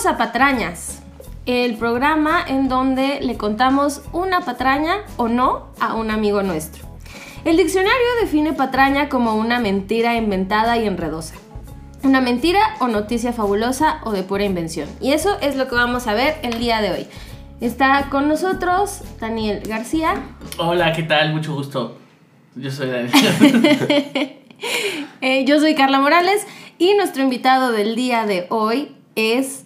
Bienvenidos a Patrañas, el programa en donde le contamos una patraña o no a un amigo nuestro. El diccionario define patraña como una mentira inventada y enredosa. Una mentira o noticia fabulosa o de pura invención. Y eso es lo que vamos a ver el día de hoy. Está con nosotros Daniel García. Hola, ¿qué tal? Mucho gusto. Yo soy Daniel. Eh, yo soy Carla Morales y nuestro invitado del día de hoy es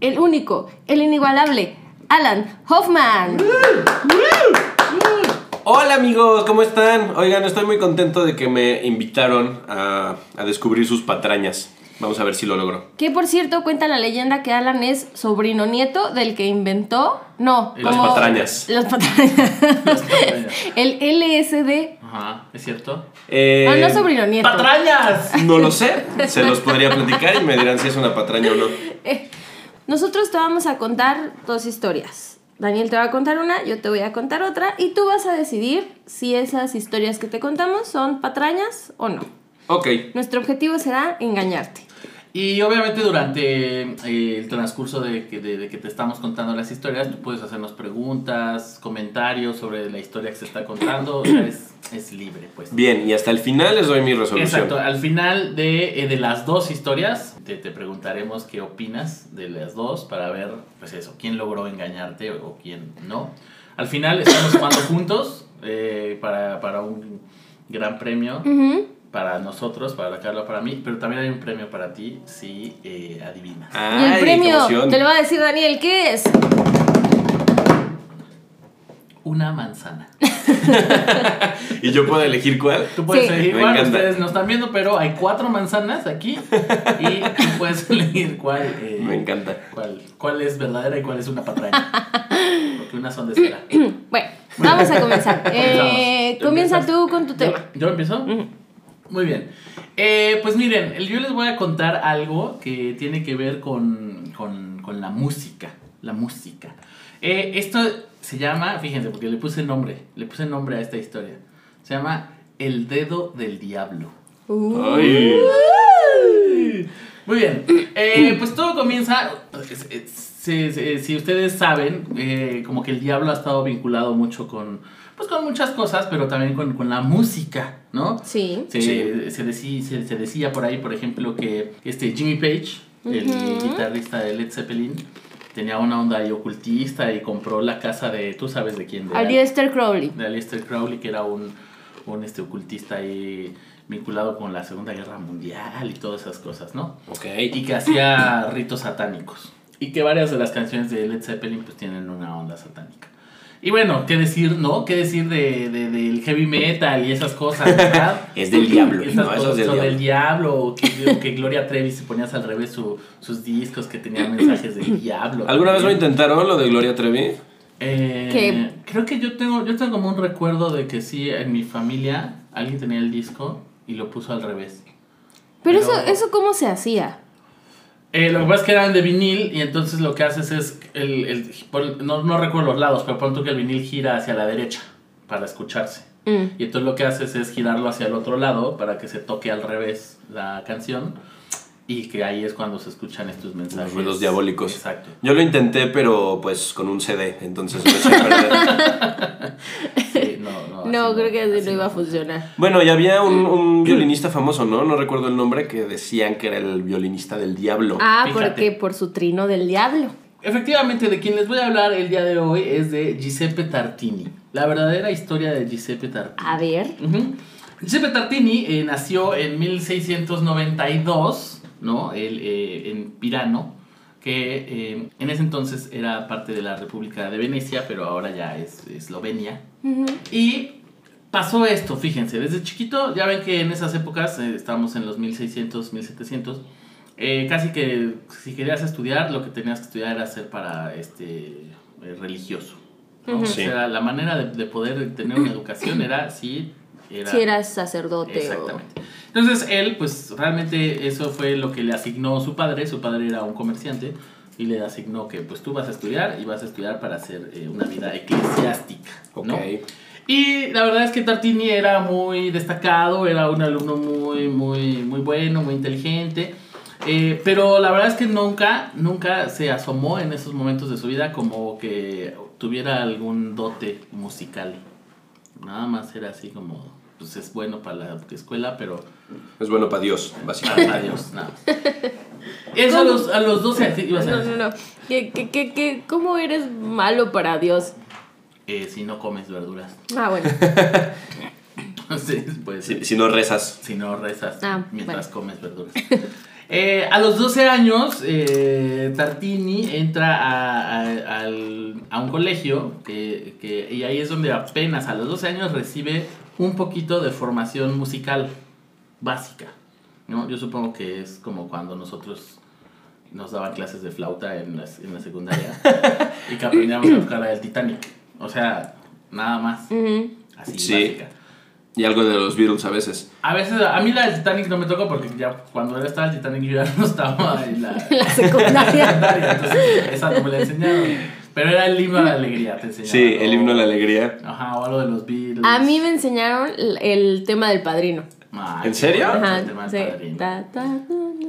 el único, el inigualable, Alan Hoffman. Hola amigos, ¿cómo están? Oigan, estoy muy contento de que me invitaron a, a descubrir sus patrañas. Vamos a ver si lo logro. Que por cierto cuenta la leyenda que Alan es sobrino nieto del que inventó, no, Las patrañas. Las patrañas. Las patrañas. el LSD. Ajá, ¿es cierto? Eh, Ah, no sobrino nieto. ¡Patrañas! No lo sé, se los podría platicar y me dirán si es una patraña o no. Nosotros te vamos a contar dos historias. Daniel te va a contar una, yo te voy a contar otra y tú vas a decidir si esas historias que te contamos son patrañas o no. Ok, Nuestro objetivo será engañarte. Y obviamente durante eh, el transcurso de que, de, de que te estamos contando las historias, tú puedes hacernos preguntas, comentarios sobre la historia que se está contando. O sea, es, es libre, pues. bien, y hasta el final les doy mi resolución. Exacto, al final de, eh, de las dos historias te, te preguntaremos qué opinas de las dos para ver, pues eso, quién logró engañarte o, o quién no. Al final estamos jugando juntos eh, para, para un gran premio Ujú. Para nosotros, para la Carla, para mí, pero también hay un premio para ti si eh, adivinas. y Ay, el qué premio, emoción. te lo va a decir Daniel, ¿qué es? Una manzana. ¿Y yo puedo elegir cuál? Tú puedes Sí. elegir Me cuál, encanta. ustedes no están viendo, pero hay cuatro manzanas aquí y tú puedes elegir cuál. eh, Me encanta. cuál, cuál es verdadera y cuál es una patraña. Porque unas son de cera. Bueno, vamos a comenzar. Eh, comienza tú con tu tema. ¿Yo, yo empiezo? Muy bien. Eh, pues miren, yo les voy a contar algo que tiene que ver con, con- con la música. La música. Eh, esto se llama, fíjense, porque le puse nombre, le puse nombre a esta historia. Se llama El Dedo del Diablo. Uh, Ay. Muy bien, eh, pues todo comienza, si, si- si ustedes saben, como que el diablo ha estado vinculado mucho con, pues con muchas cosas, pero también con, con la música, ¿no? sí. Se, Sí. se, decía, se, se decía por ahí, por ejemplo, que este Jimmy Page, el guitarrista de Led Zeppelin, tenía una onda ahí ocultista y compró la casa de, tú sabes de quién, de, Aleister Crowley. de Aleister Crowley, que era un, un este, ocultista ahí vinculado con la Segunda Guerra Mundial y todas esas cosas, ¿no? Ok. Y que hacía ritos satánicos. Y que varias de las canciones de Led Zeppelin pues tienen una onda satánica. Y bueno, ¿qué decir, no? ¿Qué decir de, de- del heavy metal y esas cosas, verdad? Es del diablo, Esas ¿no? Eso cosas es del son del diablo. diablo. o que, Gloria Trevi se ponías al revés su- sus discos que tenían mensajes del diablo. ¿Alguna vez lo intentaron, lo de Gloria Trevi? Eh, ¿Qué? Creo que yo tengo, yo tengo como un recuerdo de que sí, en mi familia alguien tenía el disco y lo puso al revés. Pero Pero- eso, eso cómo se hacía. Eh, lo que pasa es que eran de vinil y entonces lo que haces es, el, el- no, no recuerdo los lados, pero pon que el vinil gira hacia la derecha para escucharse. Mm. Y entonces lo que haces es girarlo hacia el otro lado para que se toque al revés la canción y que ahí es cuando se escuchan estos mensajes. Los ruidos diabólicos. Exacto. Yo lo intenté, pero pues con un CD, entonces me eché a perder. Sí, no, creo que así no iba a funcionar. Bueno, y había un, un violinista famoso, ¿no? No recuerdo el nombre, que decían que era el violinista del diablo. Ah, Fíjate. porque por su trino del diablo. Efectivamente, de quien les voy a hablar el día de hoy es de Giuseppe Tartini. La verdadera historia de Giuseppe Tartini. A ver. Giuseppe Tartini eh, nació en 1692, ¿no? Él, eh, en Pirano, que eh, en ese entonces era parte de la República de Venecia, pero ahora ya es Eslovenia. Y pasó esto, fíjense, desde chiquito, ya ven que en esas épocas, eh, estábamos en los 1600, 1700, eh, casi que si querías estudiar, lo que tenías que estudiar era ser para este eh, religioso. ¿no? O sea, la manera de, de poder tener una educación era si era... Si eras sacerdote Exactamente. Entonces él, pues realmente eso fue lo que le asignó su padre. Su padre era un comerciante y le asignó que pues tú vas a estudiar y vas a estudiar para hacer eh, una vida eclesiástica. Ok. ¿no? Y la verdad es que Tartini era muy destacado, era un alumno muy, muy, muy bueno, muy inteligente. Eh, pero la verdad es que nunca, nunca se asomó en esos momentos de su vida como que tuviera algún dote musical. Nada más era así como, pues es bueno para la escuela, pero Es bueno para Dios, básicamente. para Dios, nada. Eso a los, a los 12 así ibas a No, decir. no, no. ¿Qué, qué, qué, qué- ¿Cómo eres malo para Dios? Eh, si no comes verduras. Ah, bueno. sí, pues Si, si no rezas. si no rezas Ah, mientras comes verduras. Eh, a los 12 años, eh, Tartini entra a, a- al- a un colegio que, que- y ahí es donde apenas a los 12 años recibe un poquito de formación musical básica. ¿no? Yo supongo que es como cuando nosotros nos daban clases de flauta en la, en la secundaria y que aprendíamos a tocar el Titanic. O sea, nada más. Ujú. Así, Sí. básica. Y algo de los Beatles a veces. A veces, a mí la del Titanic no me tocó porque ya cuando era estaba el Titanic yo ya no estaba en la, La secundaria. entonces esa no me la enseñaron. Pero era el himno a la alegría, te enseñaban. Sí, el himno a la alegría. Ajá, o algo de los Beatles. A mí me enseñaron el tema del padrino. Ay, ¿En serio? Ajá, sí. padrino. Ta, ta, ta,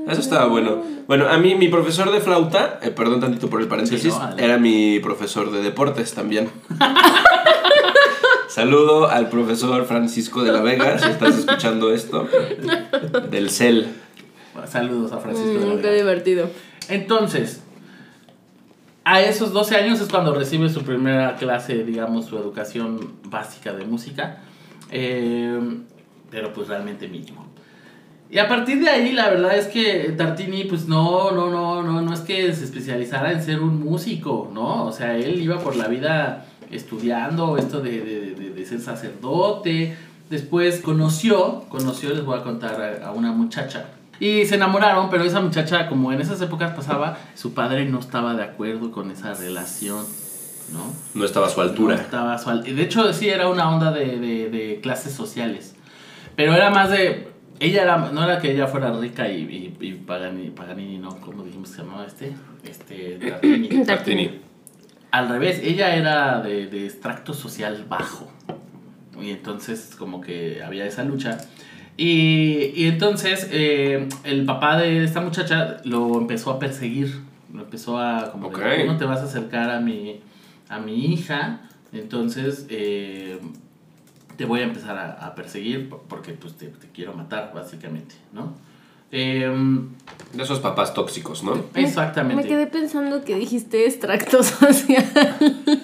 ta. Eso estaba bueno. Bueno, a mí mi profesor de flauta, eh, perdón tantito por el paréntesis, Sí, no, dale. era mi profesor de deportes también. Saludo al profesor Francisco de la Vega, si estás escuchando esto, del CEL. Saludos a Francisco de la Mm, qué Vega. divertido. Entonces, a esos 12 años es cuando recibe su primera clase, digamos, su educación básica de música. eh, pero pues realmente mínimo. Y a partir de ahí, la verdad es que Tartini, pues no, no, no, no, no es que se especializara en ser un músico, ¿no? O sea, él iba por la vida estudiando esto de, de- de- de ser sacerdote. Después conoció, conoció, les voy a contar a, a una muchacha. Y se enamoraron, pero esa muchacha, como en esas épocas pasaba, su padre no estaba de acuerdo con esa relación, ¿no? No estaba a su No altura. estaba su al- De hecho, sí era una onda de, de- de clases sociales. Pero era más de. Ella era. No era que ella fuera rica y, y, y Pagani- Paganini, no. ¿Cómo dijimos que se llamaba este? Este. Tartini. Tartini. Al revés, ella era de, de extracto social bajo. Y entonces, como que había esa lucha. Y, y entonces, eh, el papá de esta muchacha lo empezó a perseguir. Lo empezó a, como, de, Ok. "Tú no te vas a acercar a mi, a mi hija. Entonces, eh, te voy a empezar a, a perseguir por- porque pues, te, te quiero matar, básicamente, ¿no? Em, De esos papás tóxicos, ¿no? exactamente. Me quedé pensando que dijiste extracto social.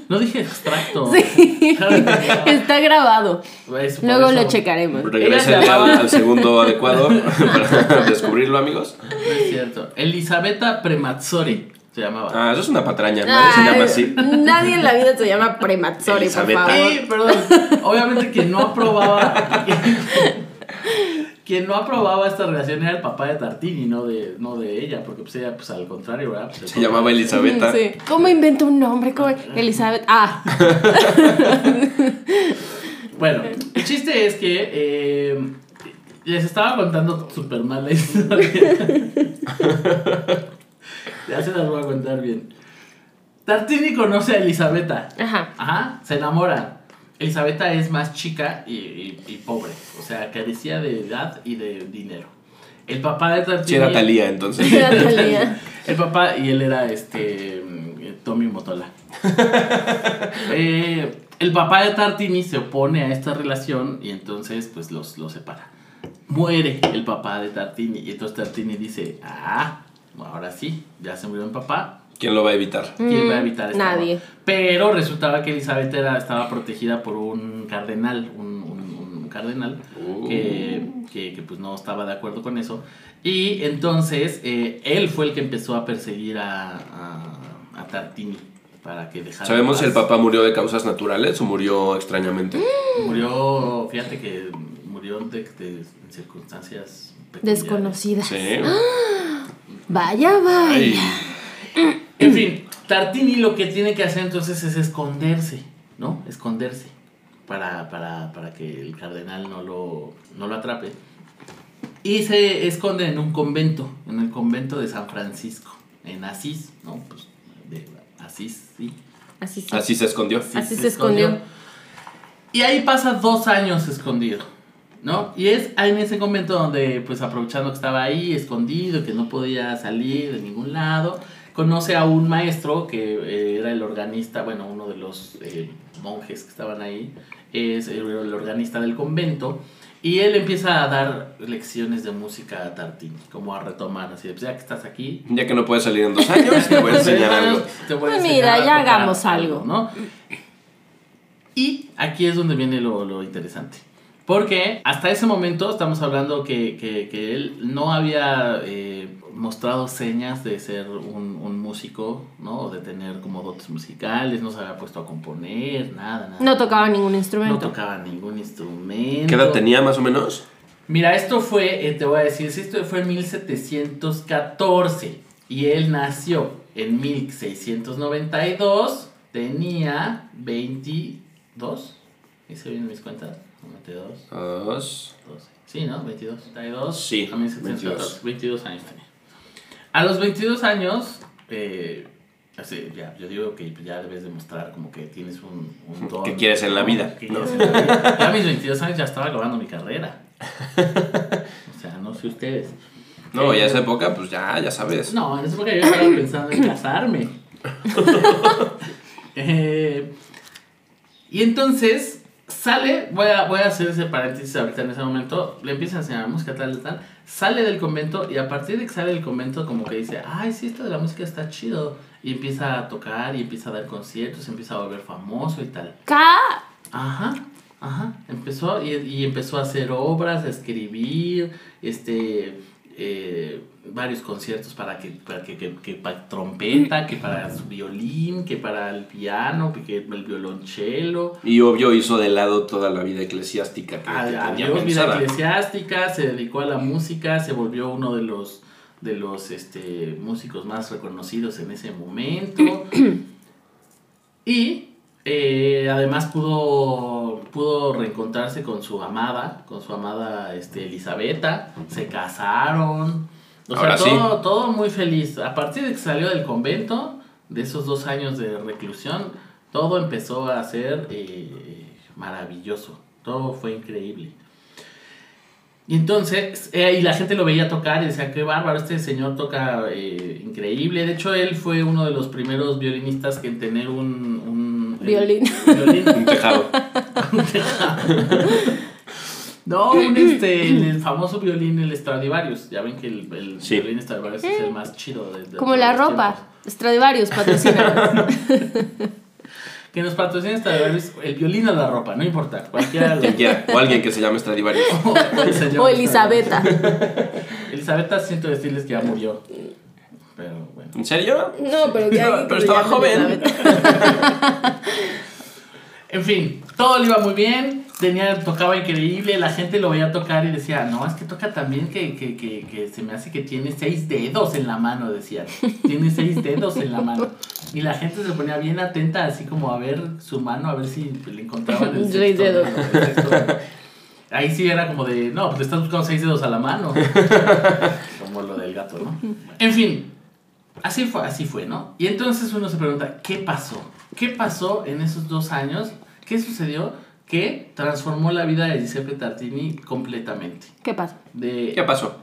No dije extracto. Sí. Está grabado. Luego lo checaremos. Regresen al, segundo adecuado para descubrirlo, amigos. No es cierto. Elisabetta Premazzori se llamaba. Ah, eso es una patraña, nadie se Ay, llama así. Nadie en la vida se llama premazzori, por Elizabeth. favor. Sí, perdón. Obviamente quien no aprobaba. quien no aprobaba esta relación era el papá de Tartini, no de, no de ella, porque pues ella, pues al contrario, ¿verdad? Pues, Se llamaba Elisabetta. Sí. ¿Cómo invento un nombre? ¿Cómo? Elizabeth. Ah, Bueno, el chiste es que eh, les estaba contando súper mal la historia. ya se las voy a contar bien. Tartini conoce a Elisabetta. ajá. Ajá, se enamoran. Elisabetta es más chica y, y- y pobre. O sea, carecía de edad y de dinero. El papá de Tartini. Sí, era Talía, entonces. Era Thalía. El papá y él era este. mm, Tommy Motola. Eh, el papá de Tartini se opone a esta relación y entonces, pues los, los separa. Muere el papá de Tartini y entonces Tartini dice: Ah, ahora sí, ya se murió mi papá, ¿Quién lo va a evitar? ¿Quién va a Mm, evitar esta nadie. boda? Pero resultaba que Elizabeth era, estaba protegida por un cardenal, un, un- un cardenal Uh. que, que, que, pues no estaba de acuerdo con eso. Y entonces eh, él fue el que empezó a perseguir a, a, a Tartini para que dejara. ¿Sabemos si el papá murió de causas naturales o murió extrañamente? Murió, fíjate que murió de, de circunstancias peculiares. Desconocida. Sí. Vaya, vaya. Ay, En fin, Tartini lo que tiene que hacer entonces es esconderse, ¿no? Esconderse para, para, para que el cardenal no lo, no lo atrape. Y se esconde en un convento, en el convento de San Francisco, en Asís, ¿no? Pues de Asís, sí. Así sí. Así se escondió. Así se escondió. Y ahí pasa dos años escondido. ¿No? Y es en ese convento donde, pues aprovechando que estaba ahí, escondido, que no podía salir de ningún lado, conoce a un maestro que eh, era el organista, bueno, uno de los eh, monjes que estaban ahí, es el, el organista del convento. Y él empieza a dar lecciones de música a Tartini, como a retomar, así de, pues ya que estás aquí, Ya que no puedes salir en dos años, te voy a enseñar algo. te voy a Pues enseñar mira, ya hagamos algo. ¿no? Y aquí es donde viene lo, lo interesante. Porque hasta ese momento estamos hablando que, que, que él no había eh, mostrado señas de ser un, un músico, ¿no? O de tener como dotes musicales, no se había puesto a componer, nada, nada. No tocaba ningún No instrumento. tocaba ningún instrumento. ¿Qué edad tenía más o menos? Mira, esto fue, eh, te voy a decir, esto fue en 1714 y él nació en 1692, tenía 22, ¿hice bien mis cuentas? 22, Dos. 12. Sí, ¿no? 22, 22. Sí, a 1714, 22 años tenía. A los 22 años, eh, así, ya, yo digo que ya debes demostrar como que tienes un, un don. ¿Qué quieres en la vida? ¿Qué ¿no? quieres en la vida? Ya a mis 22 años ya estaba acabando mi carrera. O sea, no sé ustedes. No, Eh, ya esa época, pues ya, ya sabes. No, en esa época yo estaba pensando en casarme. Eh, y entonces sale, voy a, voy a hacer ese paréntesis ahorita en ese momento, le empieza a enseñar música tal, tal, sale del convento y a partir de que sale del convento como que dice, ay, sí, esto de la música está chido. Y empieza a tocar y empieza a dar conciertos, empieza a volver famoso y tal. Ca- Ajá, ajá. Empezó y, y empezó a hacer obras, a escribir, este, eh, varios conciertos para que, para que, que, que para trompeta, que para violín, que para el piano, que, que el violonchelo. Y obvio hizo de lado toda la vida eclesiástica que, que A- tenía Adiós, vida eclesiástica, se dedicó a la música, se volvió uno de los de los este, músicos más reconocidos en ese momento. y eh, además pudo, pudo reencontrarse con su amada, con su amada este, Elisabetta, se casaron. O sea, Ahora sí. todo, todo muy feliz. A partir de que salió del convento, de esos dos años de reclusión, todo empezó a ser eh, maravilloso. Todo fue increíble. Y entonces, eh, y la gente lo veía tocar y decía, qué bárbaro, este señor toca eh, increíble. De hecho, él fue uno de los primeros violinistas que en tener un... un el- Violín. violín. Un tejado. No, un este, el famoso violín, el Stradivarius. Ya ven que el, el Sí. violín Stradivarius es el más chido de, de Como la ropa. tiempos. Stradivarius patrocina. Que nos patrocina Stradivarius, el violín o la ropa, no importa. Cualquiera. O alguien que se llame Stradivarius. o Elisabetta. Elisabetta siento decirles que ya murió. Pero bueno. ¿En serio? No, pero que que pero estaba joven. En fin, todo le iba muy bien, tenía, tocaba increíble, la gente lo veía tocar y decía, no, es que toca también que, que, que, que se me hace que tiene seis dedos en la mano, decían. Tiene seis dedos en la mano. Y la gente se ponía bien atenta, así como a ver su mano, a ver si le encontraban el Seis dedos. el sexto. Ahí sí era como de, no, pues te estás buscando seis dedos a la mano. Como lo del gato, ¿no? En fin, así fue, así fue, ¿no? Y entonces uno se pregunta, ¿qué pasó? ¿Qué pasó en esos dos años? ¿Qué sucedió? Que transformó la vida de Giuseppe Tartini completamente. ¿Qué pasó? De, ¿Qué pasó?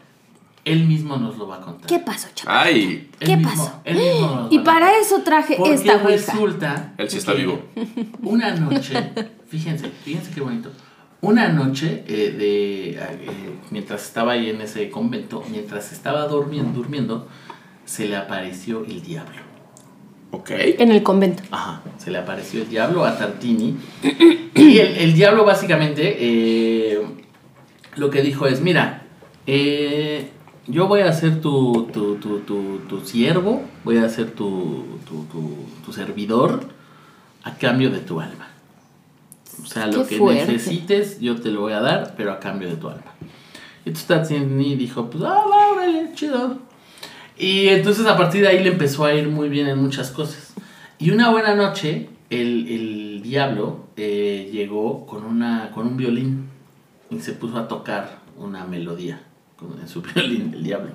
Él mismo nos lo va a contar. ¿Qué pasó, chaval? Ay, Él ¿Qué mismo- pasó? él mismo nos lo Y va a para eso traje Porque esta ouija. resulta Él sí está vivo. Una noche, fíjense, fíjense qué bonito. Una noche, eh, de, eh, mientras estaba ahí en ese convento, mientras estaba durmiendo, durmiendo, se le apareció el diablo. Ok. En el convento. Ajá, se le apareció el diablo a Tartini. Y el, el diablo básicamente eh, lo que dijo es, mira, eh, yo voy a ser tu, tu, tu, tu, tu siervo, voy a ser tu, tu, tu, tu servidor a cambio de tu alma. O sea, lo que fuerte. necesites yo te lo voy a dar, pero a cambio de tu alma. Y entonces Tartini dijo, pues, ah, va, órale, chido. Y entonces a partir de ahí le empezó a ir muy bien en muchas cosas. Y una buena noche, el, el diablo eh, llegó con, una, con un violín y se puso a tocar una melodía con- en su violín, el diablo.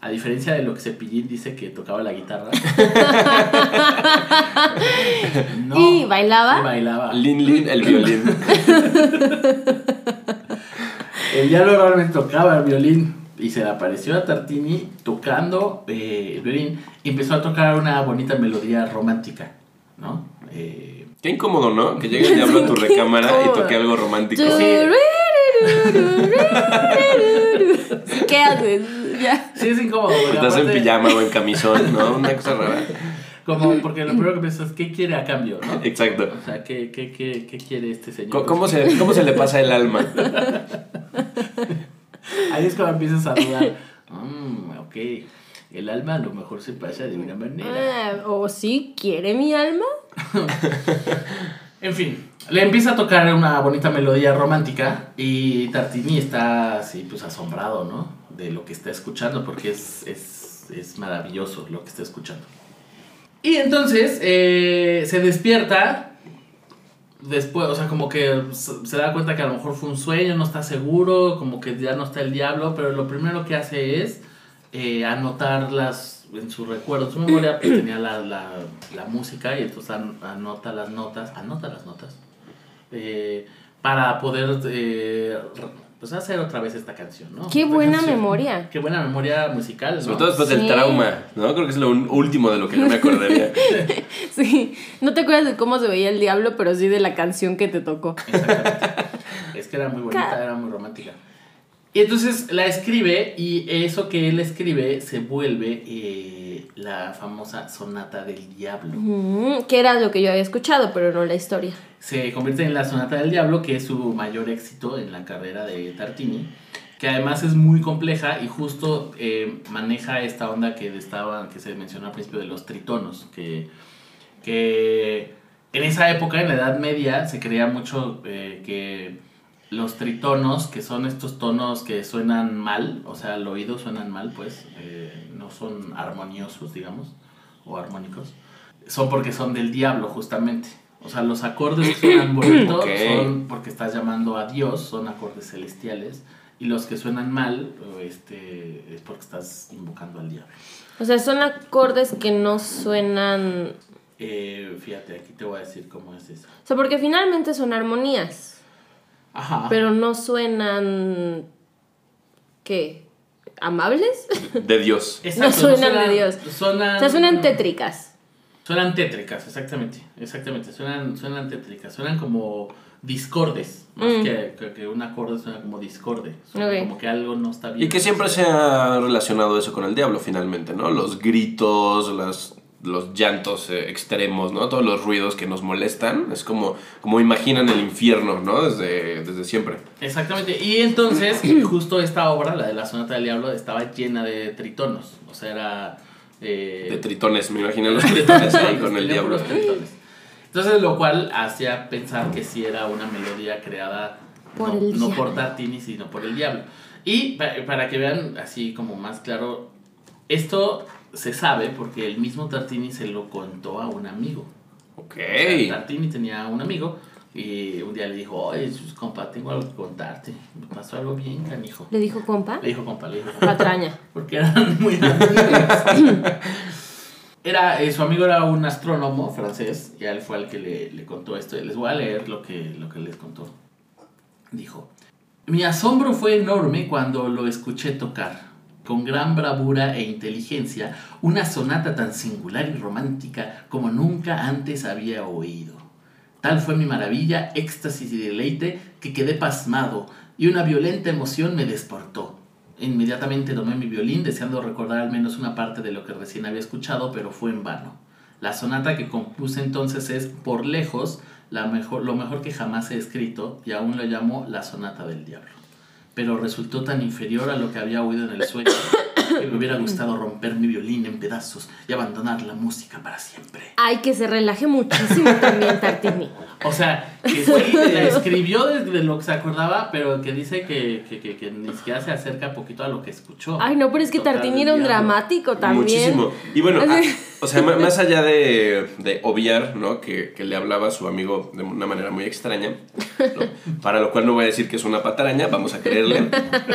A diferencia de lo que Cepillín dice que tocaba la guitarra. no, ¿Y bailaba? y bailaba. Lin Lin, el violín. El diablo realmente tocaba el violín y se le apareció a Tartini tocando eh, el violín y empezó a tocar una bonita melodía romántica, ¿no? Eh, Qué incómodo, ¿no? Que llegue el diablo a tu recámara y toque algo romántico. ¿Qué haces? Ya. sí, es incómodo. Estás en pijama o en camisón, ¿no? Una cosa rara. Como, porque lo primero que piensas es, ¿qué quiere a cambio, no? Exacto. O sea, ¿qué, qué, qué, qué quiere este señor? ¿Cómo, cómo se, ¿Cómo se le pasa el alma? Ahí es cuando empiezas a dudar. Mm, ok, el alma a lo mejor se pasa de una manera. Ah, ¿O sí quiere mi alma? En fin, le empieza a tocar una bonita melodía romántica y Tartini está así, pues asombrado, ¿no? De lo que está escuchando, porque es, es, es maravilloso lo que está escuchando. Y entonces eh, se despierta después, o sea, como que se da cuenta que a lo mejor fue un sueño, no está seguro, como que ya no está el diablo, pero lo primero que hace es eh, anotar las, en su recuerdo, en su memoria, pues tenía la, la, la música y entonces an- anota las notas, anota las notas, eh, para poder eh, pues hacer otra vez esta canción, ¿no? Qué Esta buena canción. memoria. Qué buena memoria musical, ¿no? Sobre todo después Sí. del trauma, ¿no? Creo que es lo último de lo que yo me acordaría. Sí. No te acuerdas de cómo se veía el diablo, pero sí de la canción que te tocó. Exactamente. es que era muy bonita, Ca- era muy romántica. Y entonces la escribe y eso que él escribe se vuelve eh, la famosa sonata del diablo. Mm, que era lo que yo había escuchado, pero no la historia. Se convierte en la sonata del diablo, que es su mayor éxito en la carrera de Tartini, que además es muy compleja y justo eh, maneja esta onda que, estaba, que se mencionó al principio de los tritonos, que, que en esa época, en la Edad Media, se creía mucho eh, que los tritonos, que son estos tonos que suenan mal, o sea, al oído suenan mal, pues, eh, no son armoniosos, digamos, o armónicos, son porque son del diablo, justamente. O sea, los acordes que suenan bonitos Ok. son porque estás llamando a Dios, son acordes celestiales, y los que suenan mal, este, es porque estás invocando al diablo. O sea, son acordes que no suenan. Eh, fíjate, aquí te voy a decir cómo es eso. O sea, porque finalmente son armonías, Ajá. pero no suenan. ¿Qué? ¿Amables? De Dios. No suenan de Dios. Suenan, O sea, suenan tétricas. Suenan tétricas, exactamente. Exactamente. Suenan, suenan tétricas. Suenan como discordes. Más Mm. que, que, que un acorde suena como discorde. Suena como que algo no está bien. Y que siempre se ha relacionado eso con el diablo, finalmente, ¿no? Los gritos, las, los llantos eh, extremos, ¿no? Todos los ruidos que nos molestan. Es como, como imaginan el infierno, ¿no? Desde, desde siempre. Exactamente. Y entonces, justo esta obra, la de la Sonata del Diablo, estaba llena de tritonos. O sea, era. eh, De tritones, me imagino los tritones ahí con el diablo. puros tritones. Entonces, lo cual hacía pensar que sí era una melodía creada Por no, el no por Tartini, sino por el diablo. Y pa- para que vean así como más claro, esto se sabe porque el mismo Tartini se lo contó a un amigo. Ok. O sea, Tartini tenía un amigo y un día le dijo, oye, compa, tengo algo que contarte. Me pasó algo bien, canijo. Le dijo compa. Le dijo compa, le dijo compa. Patraña. Porque eran muy amigos. Era, eh, su amigo era un astrónomo francés y él fue al que le, le contó esto. Les voy a leer lo que, lo que les contó. Dijo, mi asombro fue enorme cuando lo escuché tocar, con gran bravura e inteligencia, una sonata tan singular y romántica como nunca antes había oído. Tal fue mi maravilla, éxtasis y deleite que quedé pasmado y una violenta emoción me desportó. Inmediatamente tomé mi violín deseando recordar al menos una parte de lo que recién había escuchado, pero fue en vano. La sonata que compuse entonces es, por lejos, la mejor, lo mejor que jamás he escrito y aún lo llamo la sonata del diablo. Pero resultó tan inferior a lo que había oído en el sueño que me hubiera gustado romper mi violín en pedazos y abandonar la música para siempre. Ay, que se relaje muchísimo también Tartini. O sea, que sí, la escribió desde lo que se acordaba, pero que dice que, que, que, que ni siquiera se acerca poquito a lo que escuchó. Ay, no, pero es que Tartini era un dramático también. Muchísimo. Y bueno, o sea, más allá de, de obviar, ¿no? Que, que le hablaba a su amigo de una manera muy extraña, ¿no? para lo cual no voy a decir que es una patraña, vamos a creerle.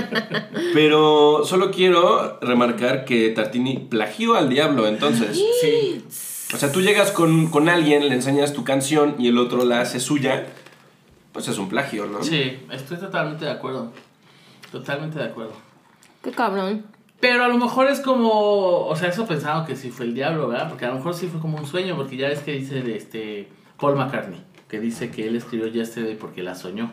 Pero solo quiero remarcar que Tartini plagió al diablo, entonces. Sí, O sea, tú llegas con, con alguien, le enseñas tu canción y el otro la hace suya, pues es un plagio, ¿no? sí, estoy totalmente de acuerdo. totalmente de acuerdo. Qué cabrón. Pero a lo mejor es como, o sea, eso pensado que sí fue el diablo, ¿verdad? Porque a lo mejor sí fue como un sueño, porque ya ves que dice de este Paul McCartney, que dice que él escribió Yesterday porque la soñó.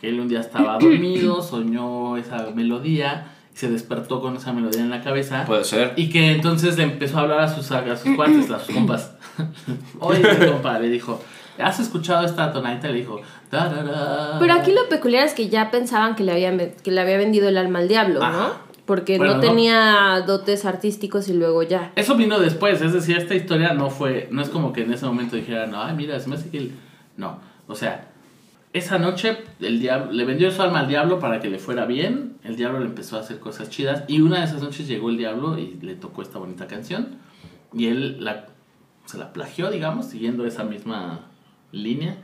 Que él un día estaba dormido, soñó esa melodía, se despertó con esa melodía en la cabeza. Puede ser. Y que entonces le empezó a hablar a sus, a sus cuates, a sus compas. Oye, compa, le dijo, ¿has escuchado esta tonadita? Le dijo, "Tarara". Pero aquí lo peculiar es que ya pensaban que le, habían, que le había vendido el alma al diablo, Ajá. ¿no? Porque Bueno, no no. tenía dotes artísticos y luego ya. Eso vino después, es decir, esta historia no fue, no es como que en ese momento dijeran, ay, mira, se me hace que él... No, o sea, esa noche el diablo, le vendió su alma al diablo para que le fuera bien, el diablo le empezó a hacer cosas chidas y una de esas noches llegó el diablo y le tocó esta bonita canción y él la, se la plagió, digamos, siguiendo esa misma línea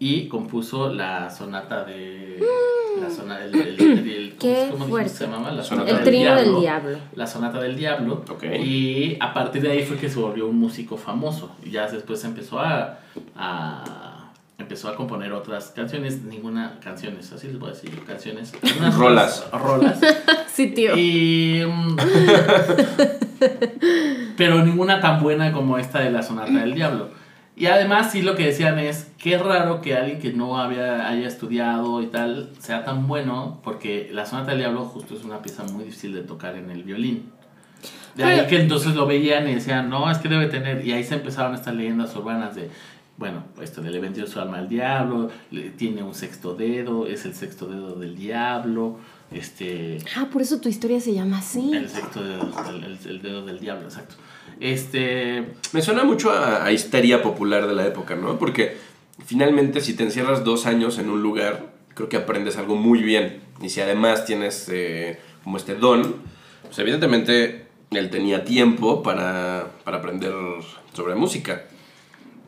y compuso la sonata de... La sonata del... del- del- ¿cómo- Qué cómo fuerte. se llamaba? La Sonata El del trino del diablo. la sonata del diablo. Ok. Y a partir de ahí fue que se volvió un músico famoso. Y ya después empezó a, a- empezó a componer otras canciones, ninguna canciones, así les voy a decir, canciones. unas Rolas. Rolas. Sí, tío. Y mm, pero ninguna tan buena como esta de la sonata del diablo. Y además sí lo que decían es, qué raro que alguien que no había, haya estudiado y tal sea tan bueno, porque la sonata del diablo justo es una pieza muy difícil de tocar en el violín. De ahí que entonces lo veían y decían, no, es que debe tener, y ahí se empezaron estas leyendas urbanas de, bueno, esto de le vendió su alma al diablo, le- tiene un sexto dedo, es el sexto dedo del diablo, este... Ah, por eso tu historia se llama así. El sexto dedo, el, el- el dedo del diablo, exacto. Este. Me suena mucho a, a histeria popular de la época, ¿no? Porque finalmente si te encierras dos años en un lugar, creo que aprendes algo muy bien. Y si además tienes eh, como este don, pues evidentemente él tenía tiempo para, para aprender sobre música.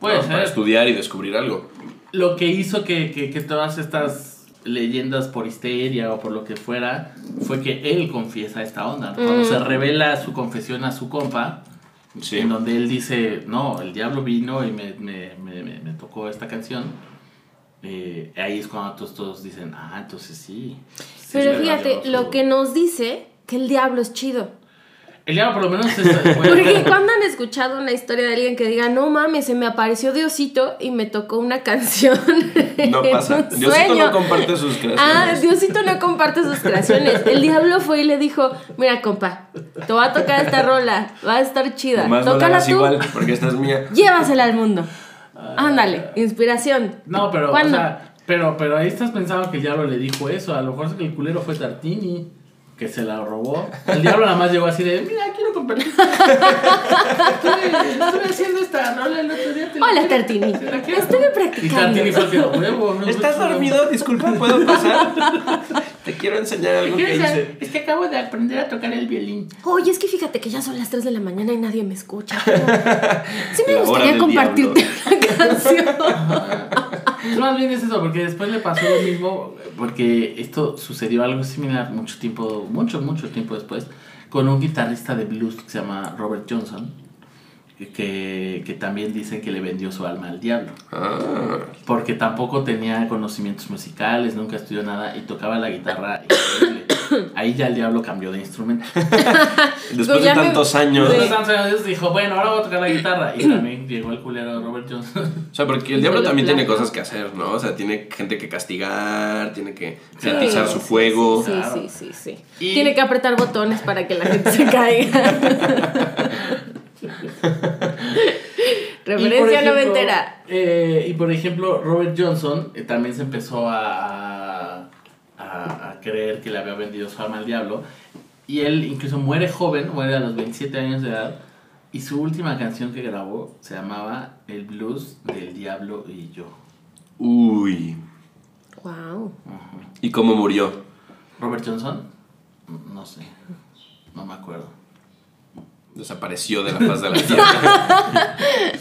Puede ¿no? ser. Para estudiar y descubrir algo. Lo que hizo que, que- que todas estas leyendas por histeria o por lo que fuera fue que él confiesa esta onda. Cuando Mm. se revela su confesión a su compa, Sí. en donde él dice: No, el diablo vino y me, me- me- me- me tocó esta canción. eh, ahí es cuando todos, todos dicen: Ah, entonces sí. sí Pero fíjate, lo que nos dice que el diablo es chido. El diablo, por lo menos. es- Porque cuando han escuchado una historia de alguien que diga, no mames, se me apareció Diosito y me tocó una canción. No pasa. un Diosito sueño". no comparte sus creaciones. Ah, Diosito no comparte sus creaciones. El diablo fue y le dijo, mira compa, te voy a tocar esta rola, va a estar chida. Nomás no la Tócala tú, igual, porque esta es mía. llévasela al mundo. Ándale, inspiración. No, pero, o pero, pero ahí estás pensando que el diablo le dijo eso. A lo mejor es que el culero fue Tartini, que se la robó. El diablo nada más llegó así de, mira, quiero compartir. estoy, estoy haciendo esta rola el otro día. te la Hola Tartini, te la quiero". estuve Y practicando. Tartini fue el que, "A huevo, no ¿Estás no, no". dormido? Disculpa, ¿puedo pasar? Te quiero enseñar algo que ¿Quieres hice. Es que acabo de aprender a tocar el violín. Oye, es que fíjate que ya son las 3 de la mañana y nadie me escucha. pero Sí me La gustaría compartirte una canción. Pues más bien es eso, porque después le pasó lo mismo, porque esto sucedió algo similar mucho tiempo, mucho, mucho tiempo después, con un guitarrista de blues que se llama Robert Johnson, que, que también dicen que le vendió su alma al diablo, Ah, porque tampoco tenía conocimientos musicales, nunca estudió nada y tocaba la guitarra increíble. Ahí ya el diablo cambió de instrumento. después Pues de me- tantos años. Entonces Santos Dios dijo, bueno, ahora voy a tocar la guitarra. Y también llegó el culero Robert Johnson. O sea, porque el diablo también tiene cosas que hacer, ¿no? O sea, tiene gente que castigar, tiene que Sí, atizar su fuego. Sí, Claro. sí, sí, sí. Y- Tiene que apretar botones para que la gente se caiga. Referencia noventera. eh, y por ejemplo, Robert Johnson eh, también se empezó a, a, a creer que le había vendido su alma al diablo. Y él incluso muere joven, muere a los 27 años de edad. Y su última canción que grabó se llamaba El blues del diablo y yo. Uy. Wow. ¿Y cómo murió? Robert Johnson, no sé, no me acuerdo. Desapareció de la faz de la tierra.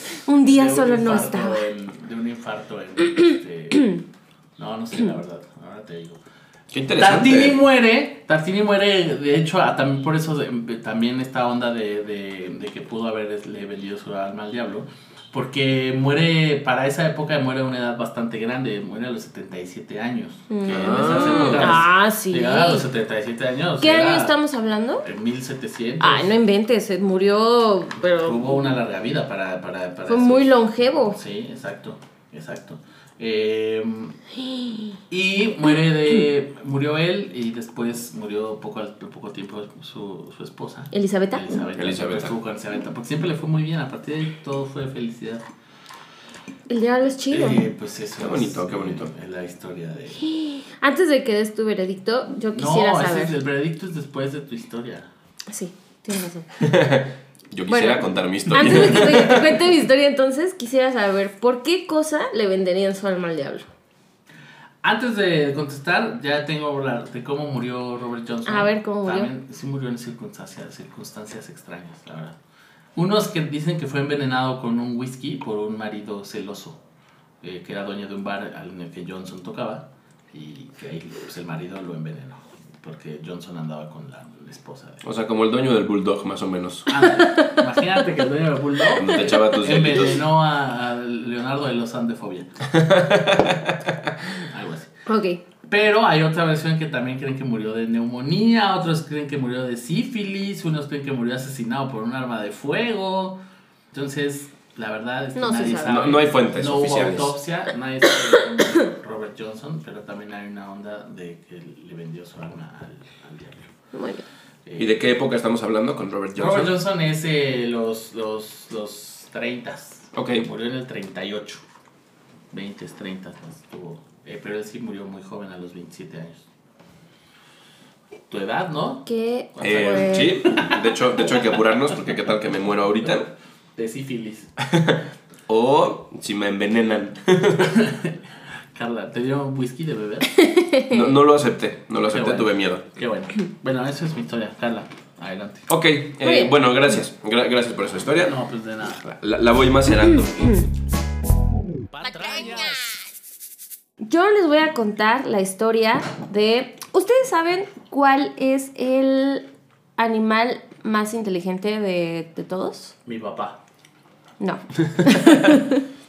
Un día De un solo no estaba. en- de un infarto en... este, no, no sé la verdad, ahora te digo. Qué interesante. Tartini muere, Tartini muere, de hecho, a- también por eso de- también esta onda de, de- de que pudo haberle vendido su alma al diablo, Porque muere, para esa época muere a una edad bastante grande, muere a los 77 años. Que en esas Ah. épocas, Ah, sí. Llegar a los 77 años. ¿Qué año estamos hablando? En 1700. Ay, no inventes, se murió, pero Tuvo una larga vida para, para, para fue esos- muy longevo. Sí, exacto, exacto. Eh, y muere de. Murió él y después murió poco, al poco tiempo su, su esposa. ¿Elizabeta? Elizabeth. Elizabeth. Estuvo con Elizabeth, Porque siempre le fue muy bien. A partir de ahí todo fue felicidad. El diablo es chido. Eh, pues eso Qué bonito, es, qué bonito. eh, la historia de. Antes de que des tu veredicto, yo quisiera no, saber. es- el veredicto es después de tu historia. Sí, tienes razón. Yo quisiera Bueno, contar mi historia. Antes de que te, te cuente mi historia, entonces quisiera saber por qué cosa le venderían su alma al diablo. Antes de contestar, ya tengo la de cómo murió Robert Johnson. A ver, ¿cómo murió? También sí murió en circunstancias, circunstancias extrañas, la verdad. Unos que dicen que fue envenenado con un whisky por un marido celoso, eh, que era dueño de un bar al- en el que Johnson tocaba, y que ahí pues, el marido lo envenenó, porque Johnson andaba con la esposa. O sea, como el dueño del bulldog, más o menos. Ándale, imagínate que el dueño del Bulldog Cuando te echaba tus envenenó a, a Leonardo de los Andefobia. Algo así. Ok. Pero hay otra versión que también creen que murió de neumonía, otros creen que murió de sífilis, unos creen que murió asesinado por un arma de fuego. Entonces, la verdad es que No nadie sabe. sabe. No- no hay fuentes no hubo autopsia, nadie sabe Robert Johnson, pero también hay una onda de que le vendió su arma al, al diablo. Muy bien. ¿Y de qué época estamos hablando con Robert Johnson? Robert Johnson es eh, los, los, los 30. Ok. Murió en el 38. 20, 30 más estuvo. Eh, pero él sí murió muy joven, a los 27 años. Tu edad, ¿no? ¿Qué Eh, sí, de hecho, de hecho hay que apurarnos porque qué tal que me muero ahorita. De sífilis. O si me envenenan. Carla, ¿te dio whisky de beber? No, no lo acepté, no lo acepté, bueno. tuve miedo. Qué bueno. Bueno, esa es mi historia. Carla, adelante. Ok, eh, bueno, gracias. Gra- gracias por esa historia. No, pues de nada. La, la voy macerando. Yo les voy a contar la historia de... ¿Ustedes saben cuál es el animal más inteligente de, de todos? Mi papá. No.